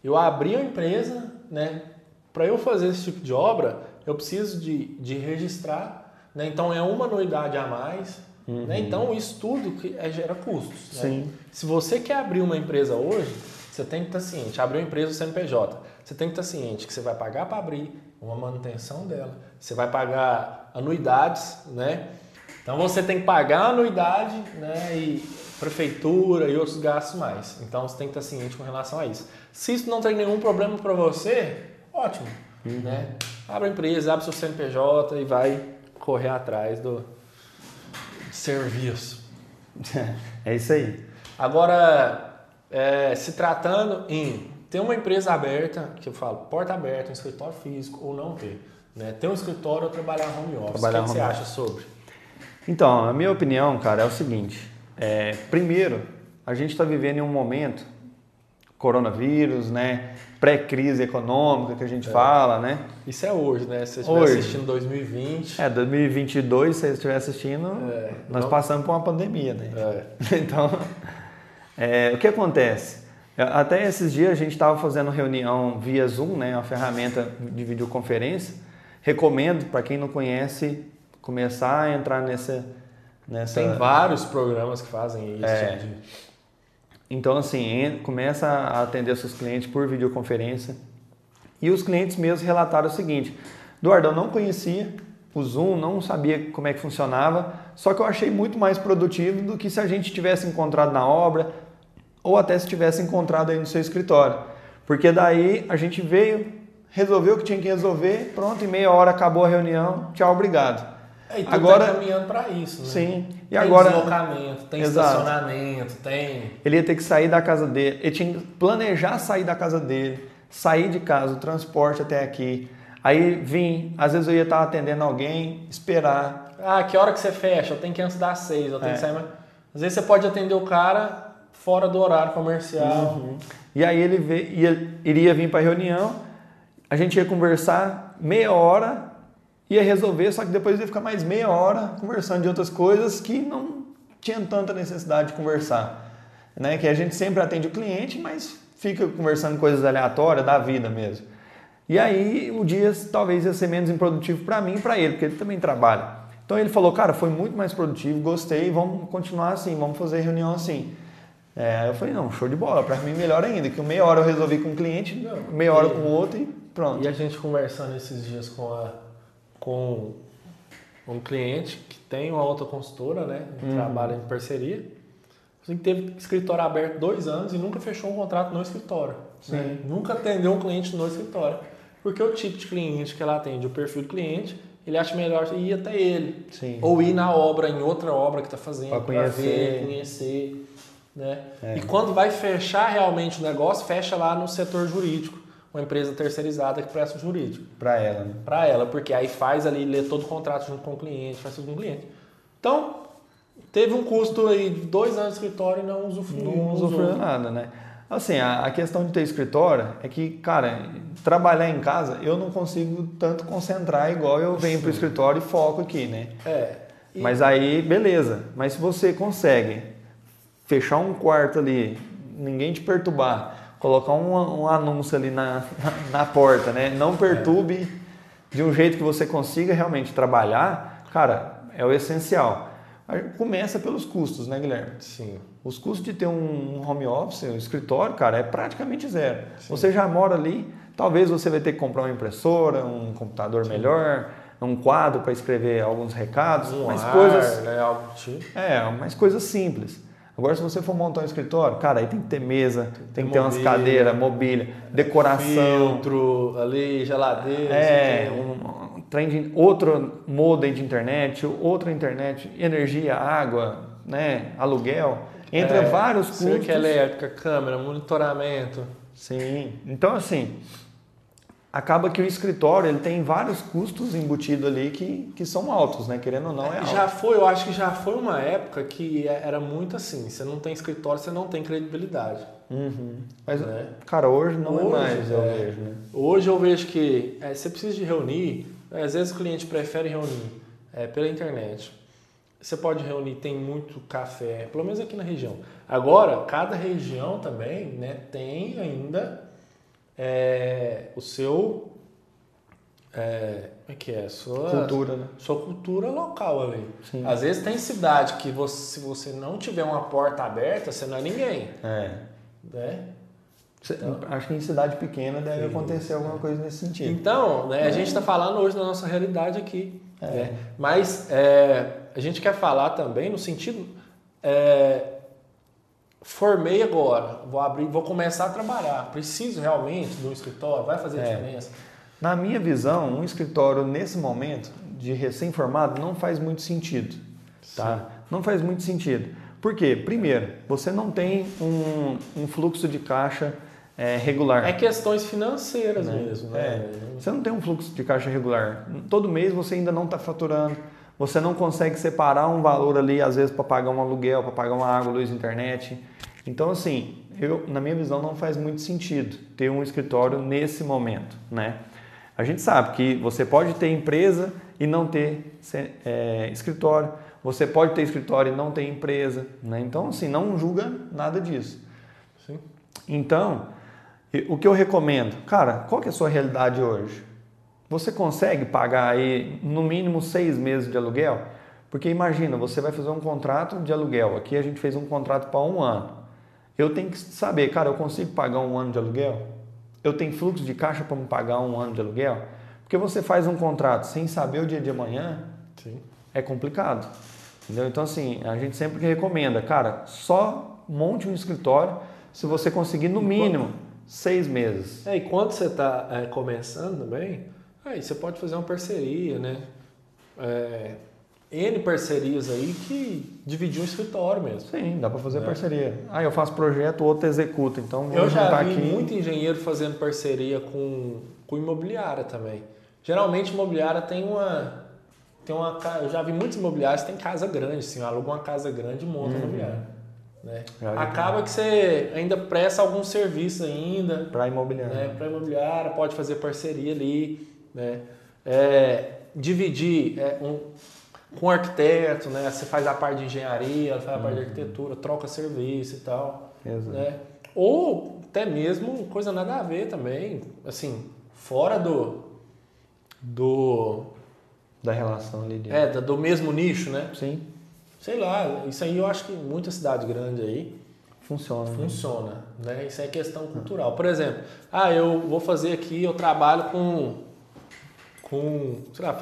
eu abri a empresa, né? Para eu fazer esse tipo de obra, eu preciso de, de registrar, né? Então é uma anuidade a mais. Né? Uhum. Né? Então isso tudo que é, gera custos. Né? Sim. Se você quer abrir uma empresa hoje, você tem que estar ciente. Abriu uma empresa CNPJ, você tem que estar ciente que você vai pagar para abrir uma manutenção dela, você vai pagar anuidades, né? Então você tem que pagar a anuidade, né? E prefeitura e outros gastos mais. Então você tem que estar ciente com relação a isso. Se isso não tem nenhum problema para você, ótimo, uhum. né? Abre a empresa, abre seu CNPJ e vai correr atrás do serviço. É isso aí. Agora, é, se tratando em ter uma empresa aberta, que eu falo, porta aberta, um escritório físico ou não ter. Né? Ter um escritório ou trabalhar home office. Trabalhar o que, que você acha sobre? Então, a minha opinião, cara, é o seguinte. É, primeiro, a gente está vivendo em um momento, coronavírus, né? Pré-crise econômica que a gente é. fala, né? Isso é hoje, né? Se você estiver assistindo 2020. É, 2022, se você estiver assistindo, é, nós não... passamos por uma pandemia, né? É. então, é, o que acontece? Até esses dias a gente estava fazendo reunião via Zoom, né, uma ferramenta de videoconferência. Recomendo para quem não conhece começar a entrar nessa, nessa. Tem vários programas que fazem isso. É. Então assim começa a atender seus clientes por videoconferência e os clientes mesmos relataram o seguinte: Eduardo, eu não conhecia o Zoom, não sabia como é que funcionava, só que eu achei muito mais produtivo do que se a gente tivesse encontrado na obra, ou até se tivesse encontrado aí no seu escritório. Porque daí a gente veio, resolveu o que tinha que resolver, pronto, em meia hora acabou a reunião, tchau, obrigado. É, e tu agora tá caminhando para isso, né? Sim. E tem agora deslocamento, tem Exato. estacionamento, tem. Ele ia ter que sair da casa dele, ele tinha que planejar sair da casa dele, sair de casa, o transporte até aqui, Aí vim, às vezes eu ia estar atendendo alguém, esperar. Ah, que hora que você fecha? Eu tenho que antes das seis, eu tenho É. que sair mais... Às vezes você pode atender o cara fora do horário comercial. Uhum. E aí ele vê, ia, iria vir para a reunião, a gente ia conversar meia hora, ia resolver, só que depois ia ficar mais meia hora conversando de outras coisas que não tinha tanta necessidade de conversar. Né? Que a gente sempre atende o cliente, mas fica conversando coisas aleatórias da vida mesmo. E aí o dia talvez ia ser menos improdutivo para mim e para ele, porque ele também trabalha. Então ele falou, cara, foi muito mais produtivo, gostei, vamos continuar assim, vamos fazer reunião assim. É, aí eu falei, não, show de bola, para mim melhor ainda, que meia hora eu resolvi com um cliente, meia hora com o outro e pronto. E a gente conversando esses dias com, a, com um cliente que tem uma outra consultora, né? Uhum. Trabalha em parceria. Assim, que teve escritório aberto dois anos e nunca fechou um contrato no escritório. né? Nunca atendeu um cliente no escritório. Porque o tipo de cliente que ela atende, o perfil do cliente, ele acha melhor ir até ele. Sim. Ou ir na obra, em outra obra que está fazendo, para conhecer. ver, conhecer. Né? É. E quando vai fechar realmente o negócio, fecha lá no setor jurídico. Uma empresa terceirizada que presta o jurídico Para ela, né? para ela, porque aí faz ali, lê todo o contrato junto com o cliente, faz tudo com o cliente. Então, teve um custo aí de dois anos de escritório e não usufruiu. Não usou. usufruiu nada, né? Assim, a, a questão de ter escritório é que, cara, trabalhar em casa eu não consigo tanto concentrar igual eu venho pro escritório e foco aqui, né? É. E- Mas aí, beleza. Mas se você consegue fechar um quarto ali, ninguém te perturbar, colocar um, um anúncio ali na, na, na porta, né? Não perturbe de um jeito que você consiga realmente trabalhar, cara, é o essencial. Começa pelos custos, né, Guilherme? Sim. Os custos de ter um home office, um escritório, cara, é praticamente zero. Você já mora ali, talvez você vai ter que comprar uma impressora, um computador melhor, um quadro para escrever alguns recados, Um mas ar, coisas, né? Algo tipo. é, mas coisas simples. Agora, se você for montar um escritório, cara, aí tem que ter mesa, tem que ter umas mobília, cadeiras, mobília, decoração, Filtro ali, geladeira. é, assim, um, um trem de outro modem de internet, outra internet, energia, água, né, aluguel, entra é, vários custos. Cerca elétrica, câmera, monitoramento. Sim. Então, assim, acaba que o escritório ele tem vários custos embutidos ali que, que são altos, né? Querendo ou não, é alto. já foi, eu acho que já foi uma época que é, era muito assim, você não tem escritório, você não tem credibilidade. Uhum. Mas, né? cara, hoje não Hoje, é mais, eu é. vejo, né? Hoje eu vejo que é, você precisa de reunir, é, às vezes o cliente prefere reunir é, pela internet. Você pode reunir, tem muito café, pelo menos aqui na região. Agora, cada região também né, tem ainda é, o seu. É, como é que é? Sua, Cultura, né? sua cultura local ali. Sim. Às vezes tem cidade que você, se você não tiver uma porta aberta, você não é ninguém. É. Né? Cê- Acho que em cidade pequena deve acontecer alguma coisa nesse sentido. Então, né, a gente está falando hoje da nossa realidade aqui. né? Mas é, a gente quer falar também no sentido. Formei agora, vou abrir, vou começar a trabalhar. Preciso realmente de um escritório? Vai fazer É. diferença? Na minha visão, um escritório nesse momento de recém-formado não faz muito sentido, tá? Não faz muito sentido. Por quê? Primeiro, você não tem um, um fluxo de caixa é, regular. É questões financeiras Né? mesmo, né? É. Você não tem um fluxo de caixa regular. Todo mês você ainda não está faturando. Você não consegue separar um valor ali, às vezes, para pagar um aluguel, para pagar uma água, luz, internet. Então, assim, eu, na minha visão, não faz muito sentido ter um escritório nesse momento, né? A gente sabe que você pode ter empresa e não ter é, escritório. Você pode ter escritório e não ter empresa, né? Então, assim, não julga nada disso. Sim. Então, o que eu recomendo? Cara, qual que é a sua realidade hoje? Você consegue pagar aí no mínimo seis meses de aluguel? Porque imagina, você vai fazer um contrato de aluguel. Aqui a gente fez um contrato para um ano. Eu tenho que saber, cara, eu consigo pagar um ano de aluguel? Eu tenho fluxo de caixa para me pagar um ano de aluguel? Porque você faz um contrato sem saber o dia de amanhã, Sim. é complicado. Entendeu? Então, assim, a gente sempre recomenda, cara, só monte um escritório se você conseguir no mínimo seis meses. É, e quando você está começando também, aí você pode fazer uma parceria, né? É, N parcerias aí que dividir um escritório mesmo. Sim, dá para fazer É. parceria. Ah, eu faço projeto, o outro executa. Então, Eu vamos já vi aqui. muito engenheiro fazendo parceria com, com imobiliária também. Geralmente imobiliária tem uma. Tem uma eu já vi muitos imobiliários que tem casa grande, assim, aluga uma casa grande e monta imobiliária. Né? Acaba que você ainda presta algum serviço ainda, Para imobiliário. né? Para imobiliária, pode fazer parceria ali, né? É, dividir é, um, com o arquiteto, né? Você faz a parte de engenharia, faz a parte de arquitetura, troca serviço e tal, Exato. né? Ou até mesmo coisa nada a ver também, assim, fora do do Da relação ali de. é, do mesmo nicho, né? Sim, Sei lá, isso aí eu acho que muita cidade grande aí funciona. né? funciona, né? Isso é questão cultural. Por exemplo, ah, eu vou fazer aqui, eu trabalho com com, sei lá,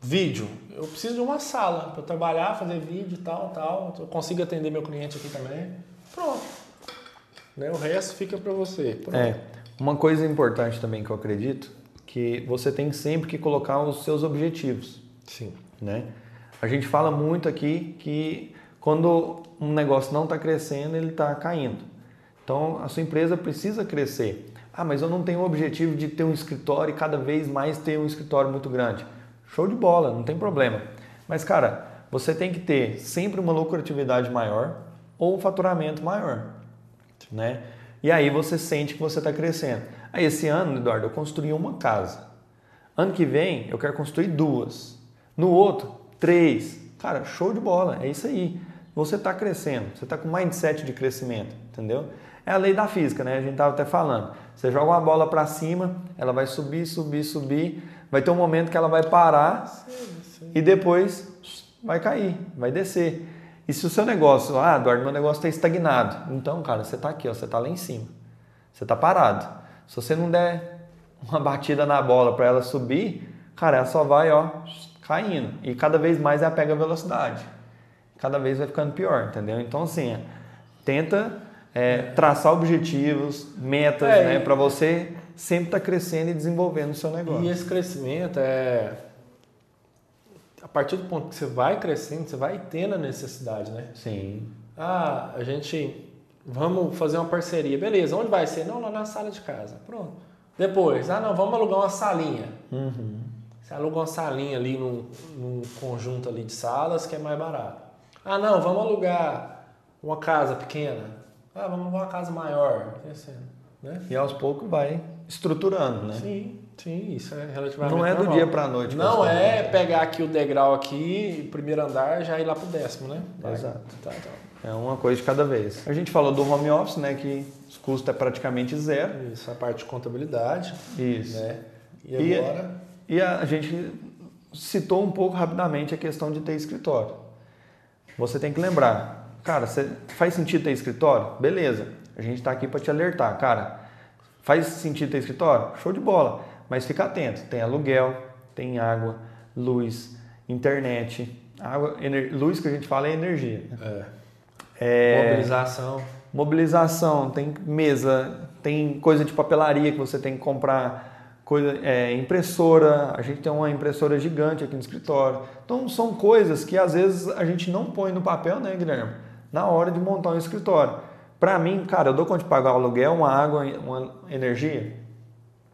vídeo. Eu preciso de uma sala para trabalhar, fazer vídeo e tal, tal. Eu consigo atender meu cliente aqui também. Pronto. Né? O resto fica para você. Pronto. É, uma coisa importante também que eu acredito, que você tem sempre que colocar os seus objetivos, Sim. né? A gente fala muito aqui que quando um negócio não está crescendo, ele está caindo. Então, a sua empresa precisa crescer. Ah, mas eu não tenho o objetivo de ter um escritório e cada vez mais ter um escritório muito grande. Show de bola, não tem problema. Mas, cara, você tem que ter sempre uma lucratividade maior ou um faturamento maior, né? E aí você sente que você está crescendo. Aí esse ano, Eduardo, eu construí uma casa. Ano que vem eu quero construir duas. No outro, três. Cara, show de bola, é isso aí. Você está crescendo, você está com mindset de crescimento, entendeu? É a lei da física, né? A gente estava até falando. Você joga uma bola para cima, ela vai subir, subir, subir. Vai ter um momento que ela vai parar e depois vai cair, vai descer. E se o seu negócio, ah, Eduardo, meu negócio está estagnado. Então, cara, você está aqui, ó, você está lá em cima. Você está parado. Se você não der uma batida na bola para ela subir, cara, ela só vai, ó, caindo. E cada vez mais ela pega velocidade. Cada vez vai ficando pior, entendeu? Então, assim, é, tenta é, traçar objetivos, metas, É, né, para você sempre estar crescendo e desenvolvendo o seu negócio. E esse crescimento é. A partir do ponto que você vai crescendo, você vai tendo a necessidade, né? Sim. Ah, a gente. Vamos fazer uma parceria. Beleza, onde vai ser? Não, lá na sala de casa. Pronto. Depois, ah, não, vamos alugar uma salinha. Uhum. Você aluga uma salinha ali num, num conjunto ali de salas que é mais barato. Ah, não, vamos alugar uma casa pequena. Ah, vamos alugar uma casa maior. Né? E aos poucos vai estruturando, né? Sim, sim, isso é relativamente Não é do normal. dia pra noite. Não é pegar aqui o degrau aqui, primeiro andar, já ir lá pro décimo, né? Vai. Exato. Tá, tá. É uma coisa de cada vez. A gente falou do home office, né? Que os custos é praticamente zero. Isso, a parte de contabilidade, Isso. né? E E- agora... E a, a gente citou um pouco rapidamente a questão de ter escritório. Você tem que lembrar, cara, você, faz sentido ter escritório? Beleza. A gente está aqui para te alertar, cara. Faz sentido ter escritório? Show de bola. Mas fica atento. Tem aluguel, tem água, luz, internet. Água, ener- luz que a gente fala é energia. É. É, Mobilização. mobilização, tem mesa, tem coisa de papelaria que você tem que comprar, coisa, é, impressora, a gente tem uma impressora gigante aqui no escritório. Então são coisas que às vezes a gente não põe no papel, né, Guilherme? Na hora de montar um escritório. Para mim, cara, eu dou conta de pagar o aluguel, uma água, uma energia?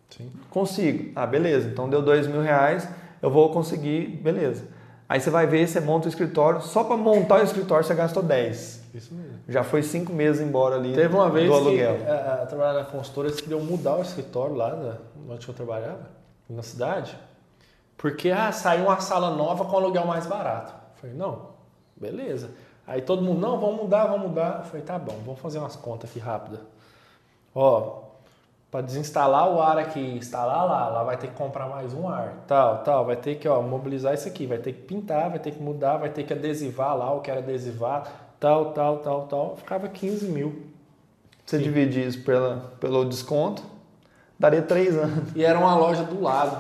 Sim. Consigo. Ah, beleza. Então deu dois mil reais, eu vou conseguir, beleza. Aí você vai ver, você monta o escritório, só para montar o escritório você gastou 10. Isso mesmo. Já foi cinco meses embora ali Teve uma vez do que aluguel. a, a, trabalhar na consultora, eles queriam mudar o escritório lá da, onde eu trabalhava, na cidade, porque ah, saiu uma sala nova com aluguel mais barato. Eu falei, não, beleza. Aí todo mundo, não, vamos mudar, vamos mudar. Eu falei, tá bom, vamos fazer umas contas aqui rápidas. Ó, para desinstalar o ar aqui, instalar lá, lá vai ter que comprar mais um ar, tal, tal, vai ter que ó, mobilizar isso aqui, vai ter que pintar, vai ter que mudar, vai ter que adesivar lá o que era adesivar, tal, tal, tal, tal. Ficava 15 mil. Você Sim. dividir isso pela, pelo desconto, daria três anos. E era uma loja do lado,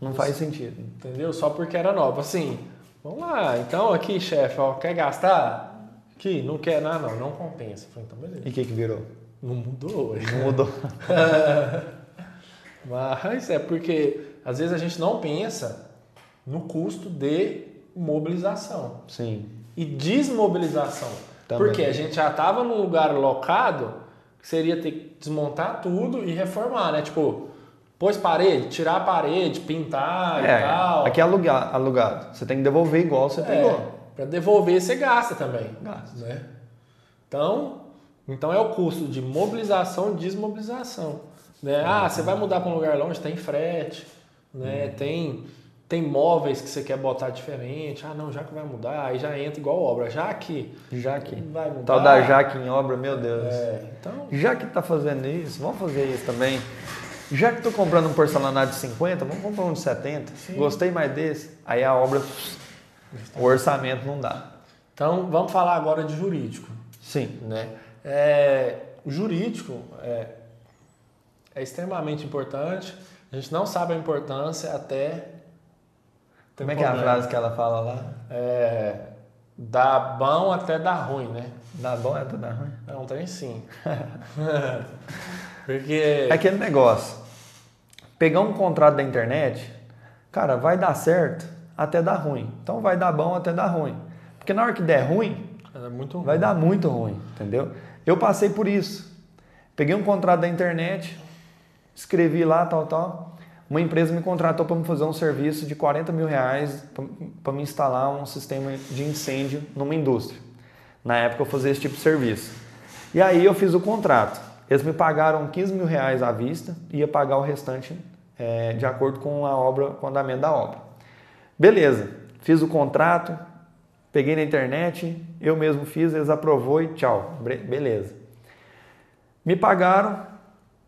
Não faz sentido. entendeu? Só porque era nova. Assim, vamos lá, então aqui, chefe, ó, quer gastar? Aqui, não quer nada, não, não compensa. Eu falei, então beleza. E o que, que virou? Não mudou. ué. Não mudou. Mas é porque às vezes a gente não pensa no custo de mobilização Sim. e desmobilização. Também. Porque a gente já estava num lugar locado que seria ter que desmontar tudo e reformar, né? Tipo, Pôs parede, tirar a parede, pintar É, e tal. aqui é aluga- alugado. Você tem que devolver igual você É, pegou. para devolver você gasta também. Gasta. Né? Então, então é o custo de mobilização e desmobilização. Né? Ah, você vai mudar para um lugar longe, tem frete, né? Uhum. tem, tem móveis que você quer botar diferente. Ah, não, já que vai mudar, aí já entra igual obra. Já que Jaque. vai mudar. Tal da Jaque em obra, meu Deus. É, então, Já que tá fazendo isso, vamos fazer isso também. Já que tô comprando um porcelanato de 50, vamos comprar um de 70. Gostei mais desse. Aí a obra, o orçamento não dá. então, vamos falar agora de jurídico. Sim. né? É, o jurídico é, é extremamente importante. A gente não sabe a importância até. Como é que é a frase que ela fala lá? É, dá bom até dar ruim, né? Dá bom é dá ruim? É um trem sim. Porque. É aquele negócio. Pegar um contrato da internet, cara, vai dar certo até dar ruim. Então vai dar bom até dar ruim. Porque na hora que der ruim, É vai dar muito ruim, entendeu? Eu passei por isso. Peguei um contrato da internet, escrevi lá, tal, tal. Uma empresa me contratou para me fazer um serviço de 40 mil reais para me instalar um sistema de incêndio numa indústria. Na época eu fazia esse tipo de serviço. E aí eu fiz o contrato. Eles me pagaram 15 mil reais à vista e ia pagar o restante eh, de acordo com a obra, com o andamento da obra. Beleza, fiz o contrato, peguei na internet, eu mesmo fiz, eles aprovou e tchau, beleza. Me pagaram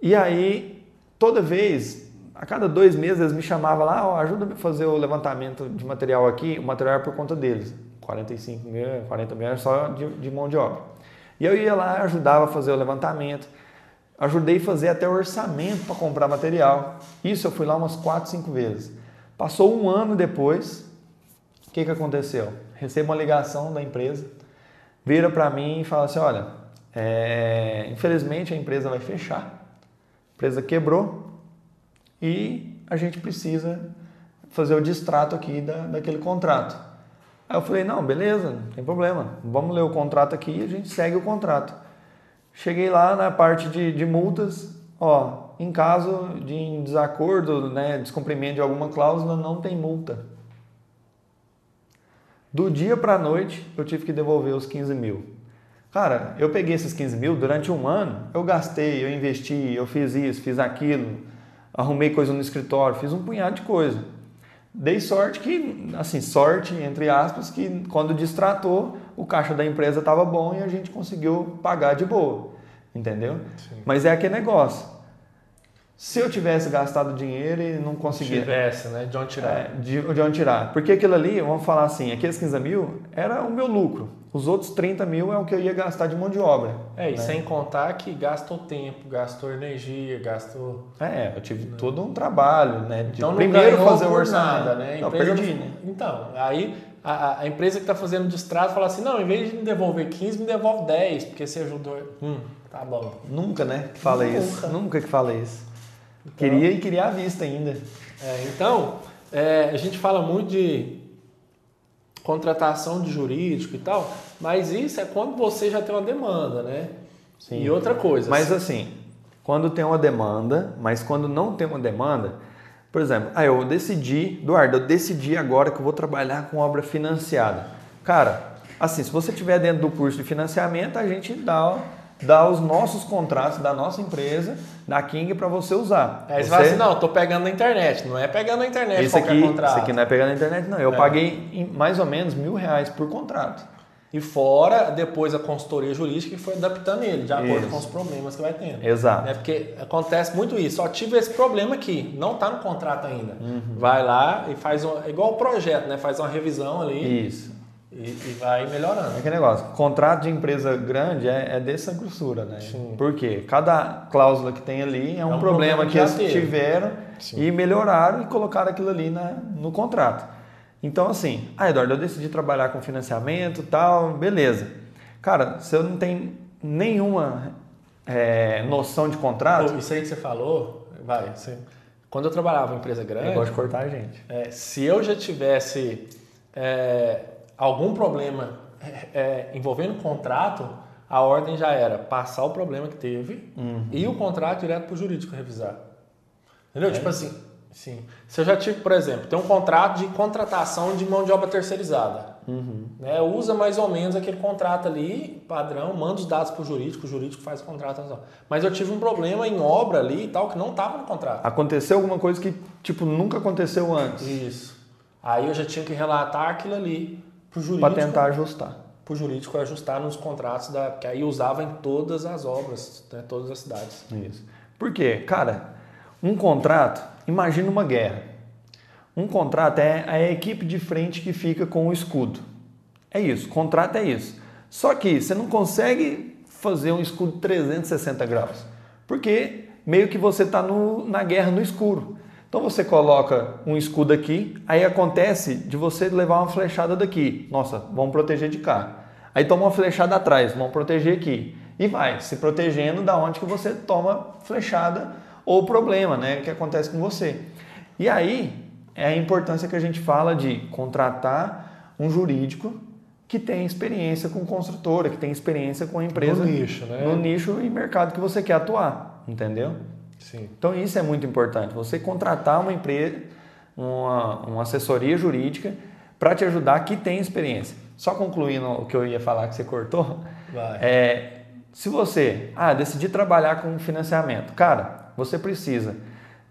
e aí toda vez, a cada dois meses eles me chamavam lá, ó, ajuda a fazer o levantamento de material aqui, o material é por conta deles, 45 mil, 40 mil é só de, de mão de obra. E eu ia lá, ajudava a fazer o levantamento, ajudei a fazer até o orçamento para comprar material. Isso eu fui lá umas 4, 5 vezes. Passou um ano depois, o que, que aconteceu? Recebo uma ligação da empresa, vira para mim e fala assim, olha, é, infelizmente a empresa vai fechar, a empresa quebrou e a gente precisa fazer o distrato aqui da, daquele contrato. Aí eu falei, não, beleza, não tem problema, vamos ler o contrato aqui e a gente segue o contrato. Cheguei lá na parte de, de multas, ó, em caso de desacordo, né, descumprimento de alguma cláusula, não tem multa. Do dia para a noite, eu tive que devolver os 15 mil. Cara, eu peguei esses 15 mil, durante um ano, eu gastei, eu investi, eu fiz isso, fiz aquilo, arrumei coisa no escritório, fiz um punhado de coisa. Dei sorte que, assim, sorte, entre aspas, que quando distratou, o caixa da empresa estava bom e a gente conseguiu pagar de boa, entendeu? Sim. Mas é aquele negócio. Se eu tivesse gastado dinheiro e não conseguia... tivesse, né? De onde tirar. É, de, de onde tirar. Porque aquilo ali, vamos falar assim, aqueles 15 mil era o meu lucro. Os outros 30 mil é o que eu ia gastar de mão de obra. É, e né? sem contar que gastou tempo, gastou energia, gastou. É, eu tive todo um trabalho, né? De Então não primeiro fazer o orçamento. nada, né? Não, perdi, não- né? Então, aí a, a- empresa que está fazendo distrato fala assim: não, em vez de me devolver 15, me devolve 10, porque você ajudou. Hum, tá bom. Nunca, né? Que fala Nunca. isso. Nunca que fala isso. Queria e queria à vista ainda. É, então, é, a gente fala muito de contratação de jurídico e tal, mas isso é quando você já tem uma demanda, né? Sim. E outra coisa. Mas assim, quando tem uma demanda, mas quando não tem uma demanda, por exemplo, ah, eu decidi, Eduardo, eu decidi agora que eu vou trabalhar com obra financiada. Cara, assim, se você tiver dentro do curso de financiamento, a gente dá, dá os nossos contratos da nossa empresa, da King, para você usar. Aí você Você- fala assim, não, eu tô pegando na internet. Não é pegando na internet esse qualquer aqui, contrato. esse aqui não é pegar na internet, não. Eu É. paguei mais ou menos mil reais por contrato. E fora, depois a consultoria jurídica que foi adaptando ele, de acordo Isso. com os problemas que vai tendo. Exato. Né? Porque acontece muito isso. Ó, tive esse problema aqui, não está no contrato ainda. Uhum. Vai lá e faz um. é Igual o projeto, né? Faz uma revisão ali Isso. e, e vai É melhorando. aquele negócio, contrato de empresa grande é, é dessa grossura, né? Sim. Por quê? Cada cláusula que tem ali é um, um problema, problema que que eles tiveram Sim. e melhoraram e colocaram aquilo ali na, no contrato. Então, assim, ah, Eduardo, eu decidi trabalhar com financiamento e tal, beleza. Cara, se eu não tenho nenhuma é, noção de contrato, isso aí que você falou, vai. você- Quando eu trabalhava em empresa grande, eu gosto de cortar a gente. É, se eu já tivesse é, algum problema é, é, envolvendo o contrato, a ordem já era passar o problema que teve Uhum. e o contrato direto para o jurídico revisar. Entendeu? É. Tipo assim, sim. Se eu já tive, por exemplo, tem um contrato de contratação de mão de obra terceirizada. Uhum. Né? Usa mais ou menos aquele contrato ali, padrão, manda os dados para o jurídico, o jurídico faz o contrato. Mas eu tive um problema em obra ali e tal, que não estava no contrato. Aconteceu alguma coisa que, tipo, nunca aconteceu antes. Isso. Aí eu já tinha que relatar aquilo ali para o jurídico. Para tentar ajustar. Para o jurídico ajustar nos contratos, da, que aí usava em todas as obras, né, todas as cidades. Isso. Por quê? Cara, um contrato, imagina uma guerra. Um contrato é a equipe de frente que fica com o escudo. É isso, contrato é isso. Só que você não consegue fazer um escudo 360 graus, porque meio que você está na guerra no escuro. Então você coloca um escudo aqui, aí acontece de você levar uma flechada daqui. Nossa, vamos proteger de cá. Aí toma uma flechada atrás, vamos proteger aqui. E vai se protegendo da onde que você toma flechada ou problema, né, que acontece com você. E aí é a importância que a gente fala de contratar um jurídico que tem experiência com construtora, que tem experiência com a empresa no nicho, né? no nicho e mercado que você quer atuar, entendeu? Sim. Então isso é muito importante. Você contratar uma empresa, uma, uma assessoria jurídica para te ajudar que tem experiência. Só concluindo o que eu ia falar que você cortou, Vai. é se você ah decidir trabalhar com financiamento, cara, você precisa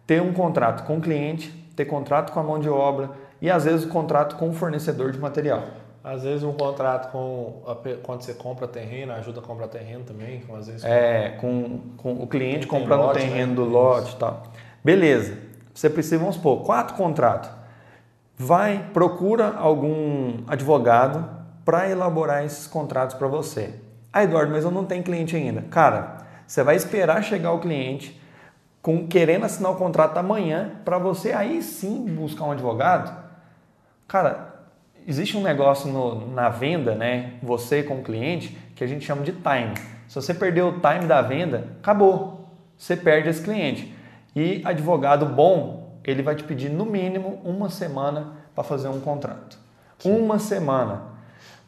ter um contrato com o cliente, ter contrato com a mão de obra e às vezes o contrato com o fornecedor de material. Às vezes um contrato com quando você compra terreno, ajuda a comprar terreno também, com às vezes é com, com o cliente comprando o terreno né? do lote e tal. Beleza. Você precisa vamos supor quatro contratos. Vai procura algum advogado para elaborar esses contratos para você. Ah, Eduardo, mas eu não tenho cliente ainda. Cara, você vai esperar chegar o cliente com querendo assinar o contrato amanhã para você aí sim buscar um advogado. Cara, existe um negócio no, na venda, né? Você como cliente, que a gente chama de time. Se você perder o time da venda, acabou. Você perde esse cliente. E advogado bom, ele vai te pedir no mínimo uma semana para fazer um contrato. Sim. Uma semana.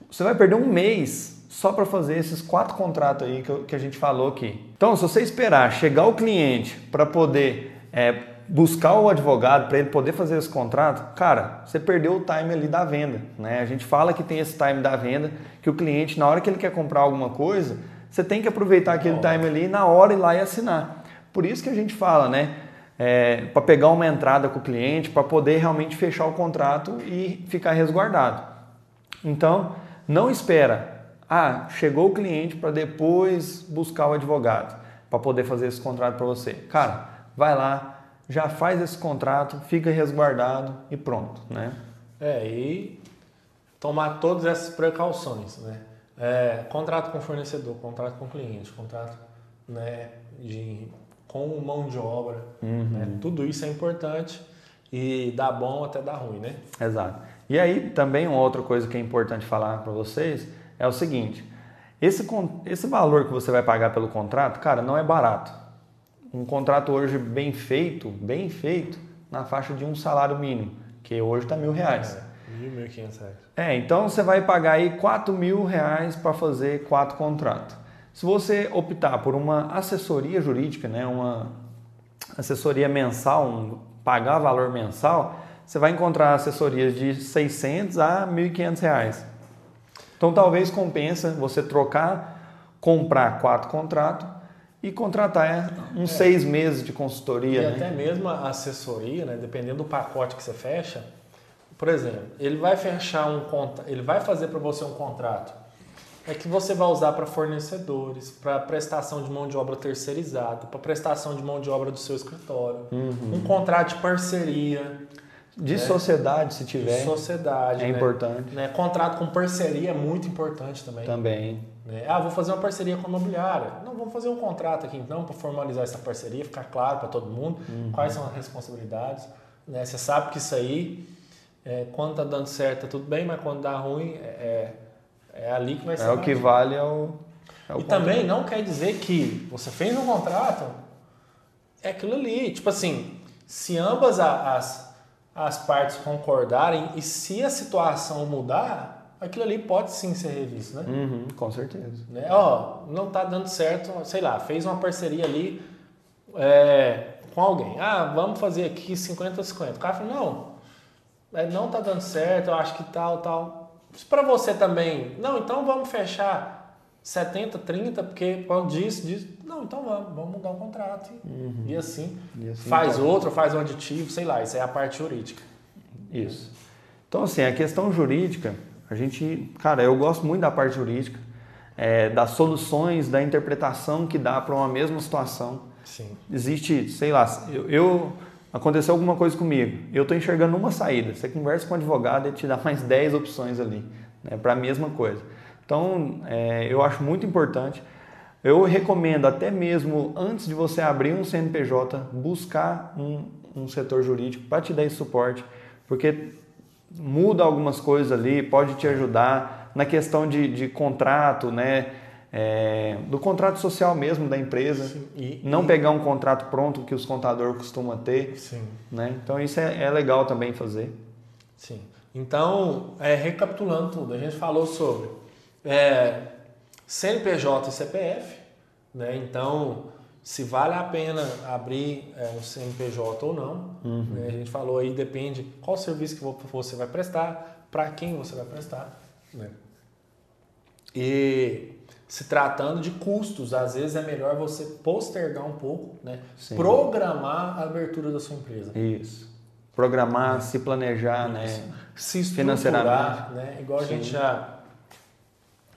Você vai perder um mês só para fazer esses quatro contratos aí que, que, a gente falou aqui. Então, se você esperar chegar o cliente para poder é, buscar o advogado, para ele poder fazer esse contrato, cara, você perdeu o time ali da venda. Né? A gente fala que tem esse time da venda, que o cliente, na hora que ele quer comprar alguma coisa, você tem que aproveitar aquele time ali na hora ir lá e assinar. Por isso que a gente fala, né? É, para pegar uma entrada com o cliente, para poder realmente fechar o contrato e ficar resguardado. Então, não espera ah, chegou o cliente para depois buscar o advogado para poder fazer esse contrato para você. Cara, vai lá, já faz esse contrato, fica resguardado e pronto, né? É, e tomar todas essas precauções, né? É, contrato com fornecedor, contrato com cliente, contrato né, de, com mão de obra, uhum. né? tudo isso é importante e dá bom até dá ruim, né? Exato. E aí também uma outra coisa que é importante falar para vocês é o seguinte: esse, esse valor que você vai pagar pelo contrato, cara, não é barato. Um contrato hoje bem feito, bem feito, na faixa de um salário mínimo, que hoje está mil reais. É, mil, mil quinhentos reais. É, então você vai pagar aí quatro mil reais para fazer quatro contratos. Se você optar por uma assessoria jurídica, né, uma assessoria mensal, um, pagar valor mensal, você vai encontrar assessorias de 600 a 1.500 reais. Então talvez compensa você trocar, comprar quatro contratos e contratar é, uns é. seis meses de consultoria. E né? até mesmo a assessoria, né? dependendo do pacote que você fecha, por exemplo, ele vai fechar um ele vai fazer para você um contrato é que você vai usar para fornecedores, para prestação de mão de obra terceirizada, para prestação de mão de obra do seu escritório, uhum. um contrato de parceria. De né? sociedade, se tiver. De sociedade. É né? importante. Né? Contrato com parceria é muito importante também. Também. Né? Ah, vou fazer uma parceria com a imobiliária. Não, vamos fazer um contrato aqui então para formalizar essa parceria, ficar claro para todo mundo uhum. quais são as responsabilidades. Né? Você sabe que isso aí, é, quando tá dando certo, tá tudo bem, mas quando dá ruim, é, é, é ali que vai ser. É o que vale é o. É o e também não quer dizer que você fez um contrato, é aquilo ali. Tipo assim, se ambas as as partes concordarem e se a situação mudar, aquilo ali pode sim ser revisto, né? Uhum, com certeza. Né? Ó, não tá dando certo, sei lá, fez uma parceria ali é, com alguém. Ah, vamos fazer aqui 50-50. O cara fala, não, é, não tá dando certo, eu acho que tal, tal. Se para você também, não, então vamos fechar 70, 30, porque quando diz, diz, não, então vamos, vamos mudar o contrato. Uhum. E, assim, E assim faz pode. outro, faz um aditivo, sei lá, isso é a parte jurídica. Isso. Então, assim, a questão jurídica, a gente, cara, eu gosto muito da parte jurídica, é, das soluções, da interpretação que dá para uma mesma situação. Sim. Existe, sei lá, eu, eu- aconteceu alguma coisa comigo, eu estou enxergando uma saída. Você conversa com o advogado, ele te dá mais 10 opções ali, né, para a mesma coisa. Então, é, eu acho muito importante. Eu recomendo até mesmo antes de você abrir um CNPJ, buscar um, um setor jurídico para te dar esse suporte, porque muda algumas coisas ali, pode te ajudar na questão de, de contrato, né? É, do contrato social mesmo da empresa. E, Não e- pegar um contrato pronto que os contadores costumam ter, Sim. né? Então isso é, é legal também fazer. Sim. Então, é, recapitulando tudo, a gente falou sobre é, CNPJ e CPF, né? Então, se vale a pena abrir é, um CNPJ ou não. né? A gente falou aí, depende qual serviço que vo- você vai prestar, para quem você vai prestar. Né? E se tratando de custos, às vezes é melhor você postergar um pouco, né? Sim. programar a abertura da sua empresa. Isso. Programar, se planejar, né? se estruturar, Financeiramente. né? Igual a Sim. gente já,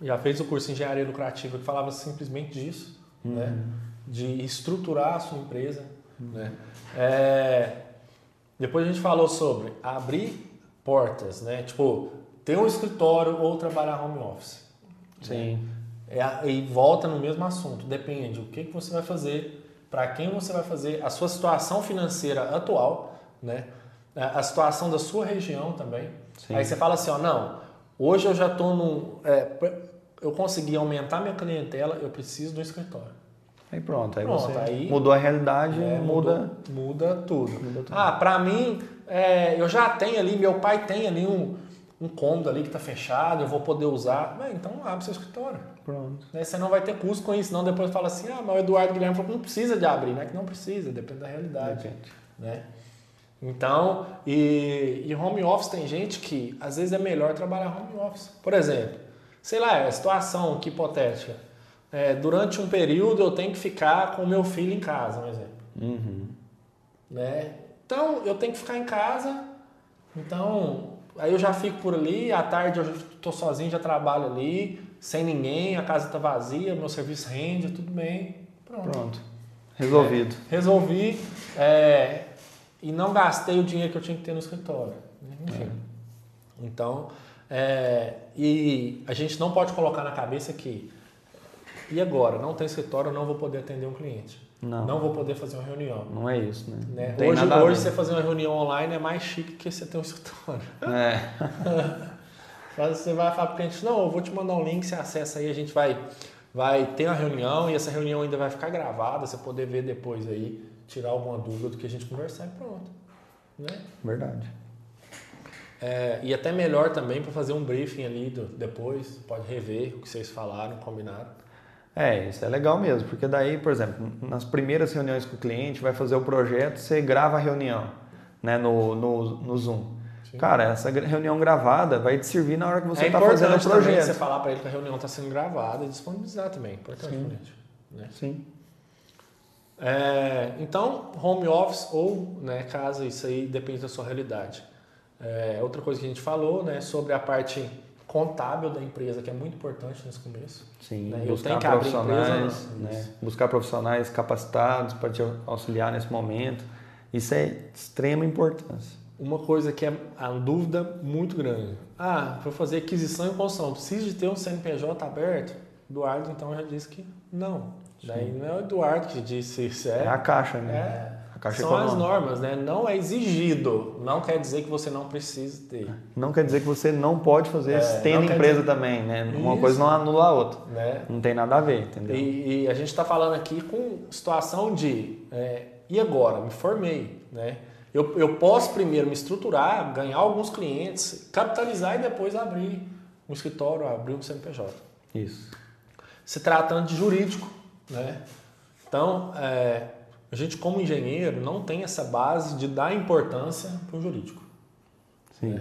já fez o curso de engenharia lucrativa que falava simplesmente disso, né? Uhum. De estruturar a sua empresa, né? É, depois a gente falou sobre abrir portas, né? Tipo, ter um escritório ou trabalhar home office. Sim. É, a- e volta no mesmo assunto. Depende o que, que você vai fazer, para quem você vai fazer, a sua situação financeira atual, né? A a situação da sua região também. Sim. Aí você fala assim, ó, não, hoje eu já estou num... é, eu consegui aumentar minha clientela, eu preciso do escritório. Aí pronto, aí Pronto, você aí- mudou a realidade, É, muda. mudou- muda tudo. Muda tudo. Ah, para mim, é, eu já tenho ali, meu pai tem ali um, um cômodo ali que está fechado, eu vou poder usar. Bem, então abre seu escritório. Pronto. Né? Você não vai ter custo com isso, não. Depois fala assim, ah, mas o Eduardo Guilherme falou que não precisa de abrir, né? Que não precisa, depende da realidade. Depende. Né? Então, e, e home office tem gente que às vezes é melhor trabalhar home office. Por exemplo, sei lá, é situação que hipotética. É, durante um período eu tenho que ficar com o meu filho em casa, um exemplo. Uhum. Né? Então eu tenho que ficar em casa, então aí eu já fico por ali, à tarde eu estou sozinho, já trabalho ali, sem ninguém, a casa está vazia, meu serviço rende, tudo bem. Pronto. Pronto. Resolvido. Resolvi é, e não gastei o dinheiro que eu tinha que ter no escritório. Enfim. Então, é, e a gente não pode colocar na cabeça que e agora? Não tem escritório, eu não vou poder atender um cliente. Não. Não vou poder fazer uma reunião. Não é isso, né? Né? Hoje, hoje você fazer uma reunião online é mais chique que você ter um escritório. É. Mas você vai falar para o cliente, não, eu vou te mandar um link, você acessa aí, a gente vai, vai ter uma reunião e essa reunião ainda vai ficar gravada, você poder ver depois aí, tirar alguma dúvida do que a gente conversar e pronto. Né? Verdade. É, e até melhor também para fazer um briefing ali do, depois, pode rever o que vocês falaram, combinaram. É, isso é legal mesmo, porque daí, por exemplo, nas primeiras reuniões com o cliente, vai fazer o projeto, você grava a reunião né, no, no, no Zoom. Sim. Cara, essa reunião gravada vai te servir na hora que você é está importante fazendo o também você projeto. falar para ele que a reunião está sendo gravada e disponibilizar também, importante Sim. Né? Sim. É, então, home office ou né, casa, isso aí depende da sua realidade. É, outra coisa que a gente falou né, sobre a parte contábil da empresa, que é muito importante nesse começo. Sim, Né, eu buscar tenho que abrir profissionais, empresa, né? Isso. buscar profissionais capacitados para te auxiliar nesse momento. Isso é de extrema importância. Uma coisa que é a dúvida muito grande. Ah, para fazer aquisição e construção, preciso de ter um CNPJ aberto? Eduardo, então, já disse que não. Daí não é o Eduardo que disse isso, É, é, a caixa, né? é a caixa são as econômica. normas, né? Não é exigido. Não quer dizer que você não precisa ter. Não quer dizer que você não pode fazer É, isso tendo empresa dizer- também, né? Uma Isso. coisa não anula a outra. Né? Não tem nada a ver, entendeu? E, e a gente está falando aqui com situação de é, e agora? Me formei, né? Eu, eu posso primeiro me estruturar, ganhar alguns clientes, capitalizar e depois abrir um escritório, abrir um CNPJ. Isso. Se tratando de jurídico, né? Então, é, a gente como engenheiro não tem essa base de dar importância para o jurídico. Sim.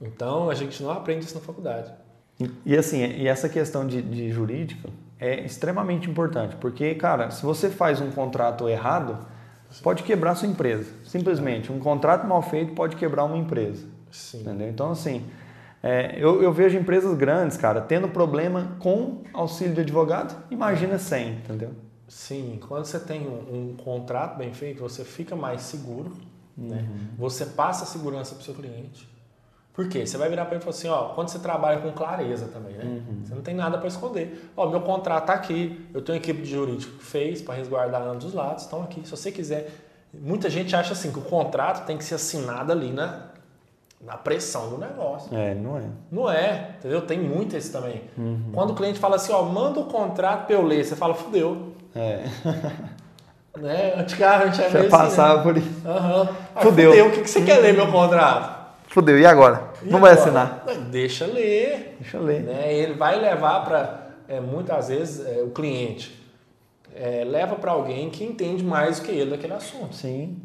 Então a gente não aprende isso na faculdade. E, e assim, e essa questão de, de jurídico é extremamente importante, porque, cara, se você faz um contrato errado, pode quebrar sua empresa. Simplesmente, um contrato mal feito pode quebrar uma empresa. Sim. Entendeu? Então, assim, é, eu, eu vejo empresas grandes, cara, tendo problema com auxílio de advogado, imagina sem, entendeu? Sim, quando você tem um, um contrato bem feito, você fica mais seguro, né? Você passa segurança para o seu cliente. Por quê? Você vai virar para ele e falar assim, ó, quando você trabalha com clareza também, né? Você não tem nada para esconder. Ó, meu contrato tá aqui, eu tenho uma equipe de jurídico que fez para resguardar ambos os lados, estão aqui. Se você quiser, muita gente acha assim que o contrato tem que ser assinado ali na, na pressão do negócio. É, não é. Não é, entendeu? Tem muito esse também. Quando o cliente fala assim, ó, manda o contrato para eu ler, você fala, fudeu. É. Né? Antigamente era meio passava assim, por isso. né? Ah, Fudeu. fudeu. O que, que você quer ler meu contrato? Fudeu, e agora? E não vai agora? assinar. Deixa ler. Deixa ler. Né? Ele vai levar para, é, muitas vezes, é, o cliente é, leva para alguém que entende mais do que ele daquele assunto. Sim.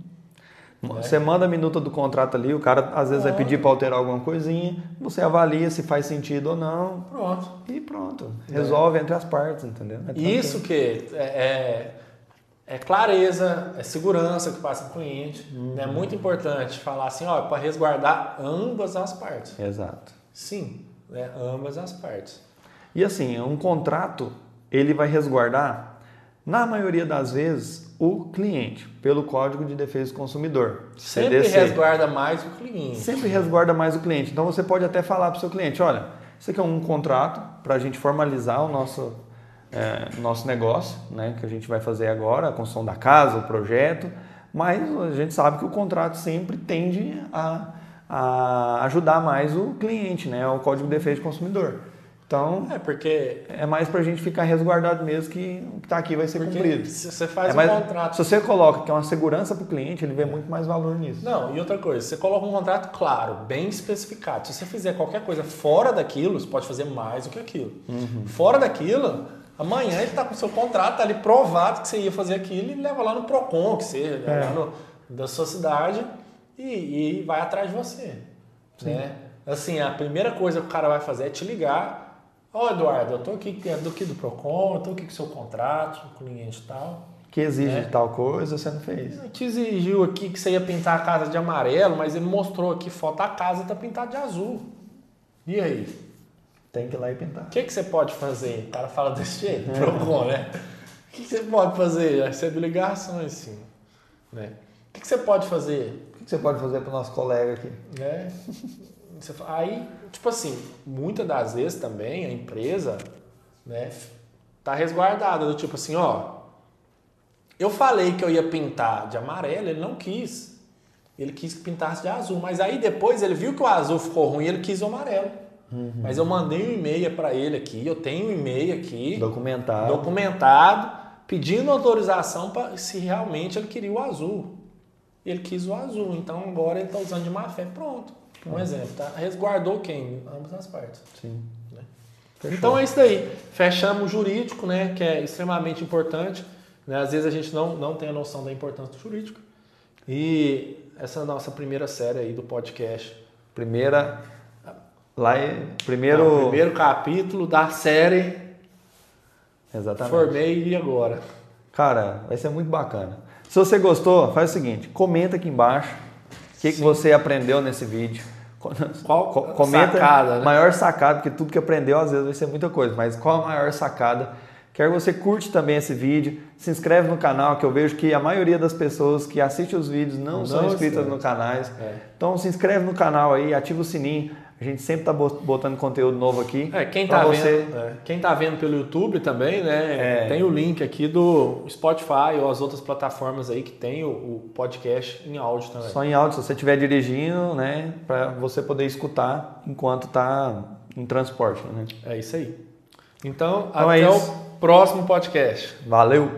Você manda a minuta do contrato ali, o cara às vezes vai pedir para alterar alguma coisinha, você avalia se faz sentido ou não Pronto. e pronto. Resolve entre as partes, entendeu? É. Isso que é, é, é clareza, é segurança que passa para o cliente. Uhum. É muito importante falar assim, ó, para resguardar ambas as partes. Exato. Sim, né? ambas as partes. E assim, um contrato, ele vai resguardar, na maioria das vezes, o cliente, pelo Código de Defesa do Consumidor. Sempre CDC. resguarda mais o cliente. Sempre resguarda mais o cliente. Então você pode até falar para o seu cliente, olha, isso aqui é um contrato para a gente formalizar o nosso, é, nosso negócio, né, que a gente vai fazer agora, a construção da casa, o projeto, mas a gente sabe que o contrato sempre tende a, a ajudar mais o cliente, né, o Código de Defesa do Consumidor. Então, É, porque, é mais para a gente ficar resguardado mesmo que o que está aqui vai ser porque cumprido. se você faz É um mais- contrato. Se você coloca que é uma segurança para o cliente, ele vê muito mais valor nisso. Não, e outra coisa, você coloca um contrato claro, bem especificado. Se você fizer qualquer coisa fora daquilo, você pode fazer mais do que aquilo. Uhum. Fora daquilo, amanhã ele está com o seu contrato, tá ali provado que você ia fazer aquilo e leva lá no PROCON, que seja, É. lá no, da sua cidade e, e vai atrás de você. Né? Assim, a primeira coisa que o cara vai fazer é te ligar. Ó, Eduardo, eu tô aqui dentro aqui do PROCON, eu tô aqui com o seu contrato, com o cliente e tal. Que exige É. tal coisa, você não fez. Ele te exigiu aqui que você ia pintar a casa de amarelo, mas ele mostrou aqui foto da casa tá pintada de azul. E aí? Tem que ir lá e pintar. O que, que você pode fazer? O cara fala desse jeito, Procon, né? O que, que você pode fazer? Já recebe ligações, sim. Né? O que, que você pode fazer? O que você pode fazer para o nosso colega aqui? Né? Aí, tipo assim, muitas das vezes também a empresa né, tá resguardada, do tipo assim, ó, eu falei que eu ia pintar de amarelo, ele não quis. Ele quis que pintasse de azul, mas aí depois ele viu que o azul ficou ruim, ele quis o amarelo. Mas eu mandei um e-mail para ele aqui, eu tenho um e-mail aqui, Documentado. documentado, pedindo autorização para se realmente ele queria o azul. Ele quis o azul, então agora ele está usando de má fé. Pronto. Um exemplo, tá? Resguardou quem? Ambas as partes. Sim. Né? Então é isso daí. Fechamos o jurídico, né? Que é extremamente importante. Né? Às vezes a gente não, não tem a noção da importância do jurídico. E essa é a nossa primeira série aí do podcast. Primeira. Lá é. Primeiro. É o primeiro capítulo da série Exatamente. Formei e agora. Cara, vai ser muito bacana. Se você gostou, faz o seguinte: comenta aqui embaixo que, que você aprendeu nesse vídeo. Qual Co- comenta sacada, né? maior sacada, porque tudo que aprendeu às vezes vai ser muita coisa, mas qual a maior sacada? Quero que você curte também esse vídeo, se inscreve no canal, que eu vejo que a maioria das pessoas que assistem os vídeos não, Não são inscritas inscreve. no canais. É. Então se inscreve no canal aí, ativa o sininho. A gente sempre está botando conteúdo novo aqui. É, quem pra tá, você. vendo, é, quem tá vendo pelo YouTube também, né? É. Tem o link aqui do Spotify ou as outras plataformas aí que tem o, o podcast em áudio também. Só em áudio, se você estiver dirigindo, né, para você poder escutar enquanto está em transporte, né? É isso aí. Então, Então é até isso. o próximo podcast. Valeu!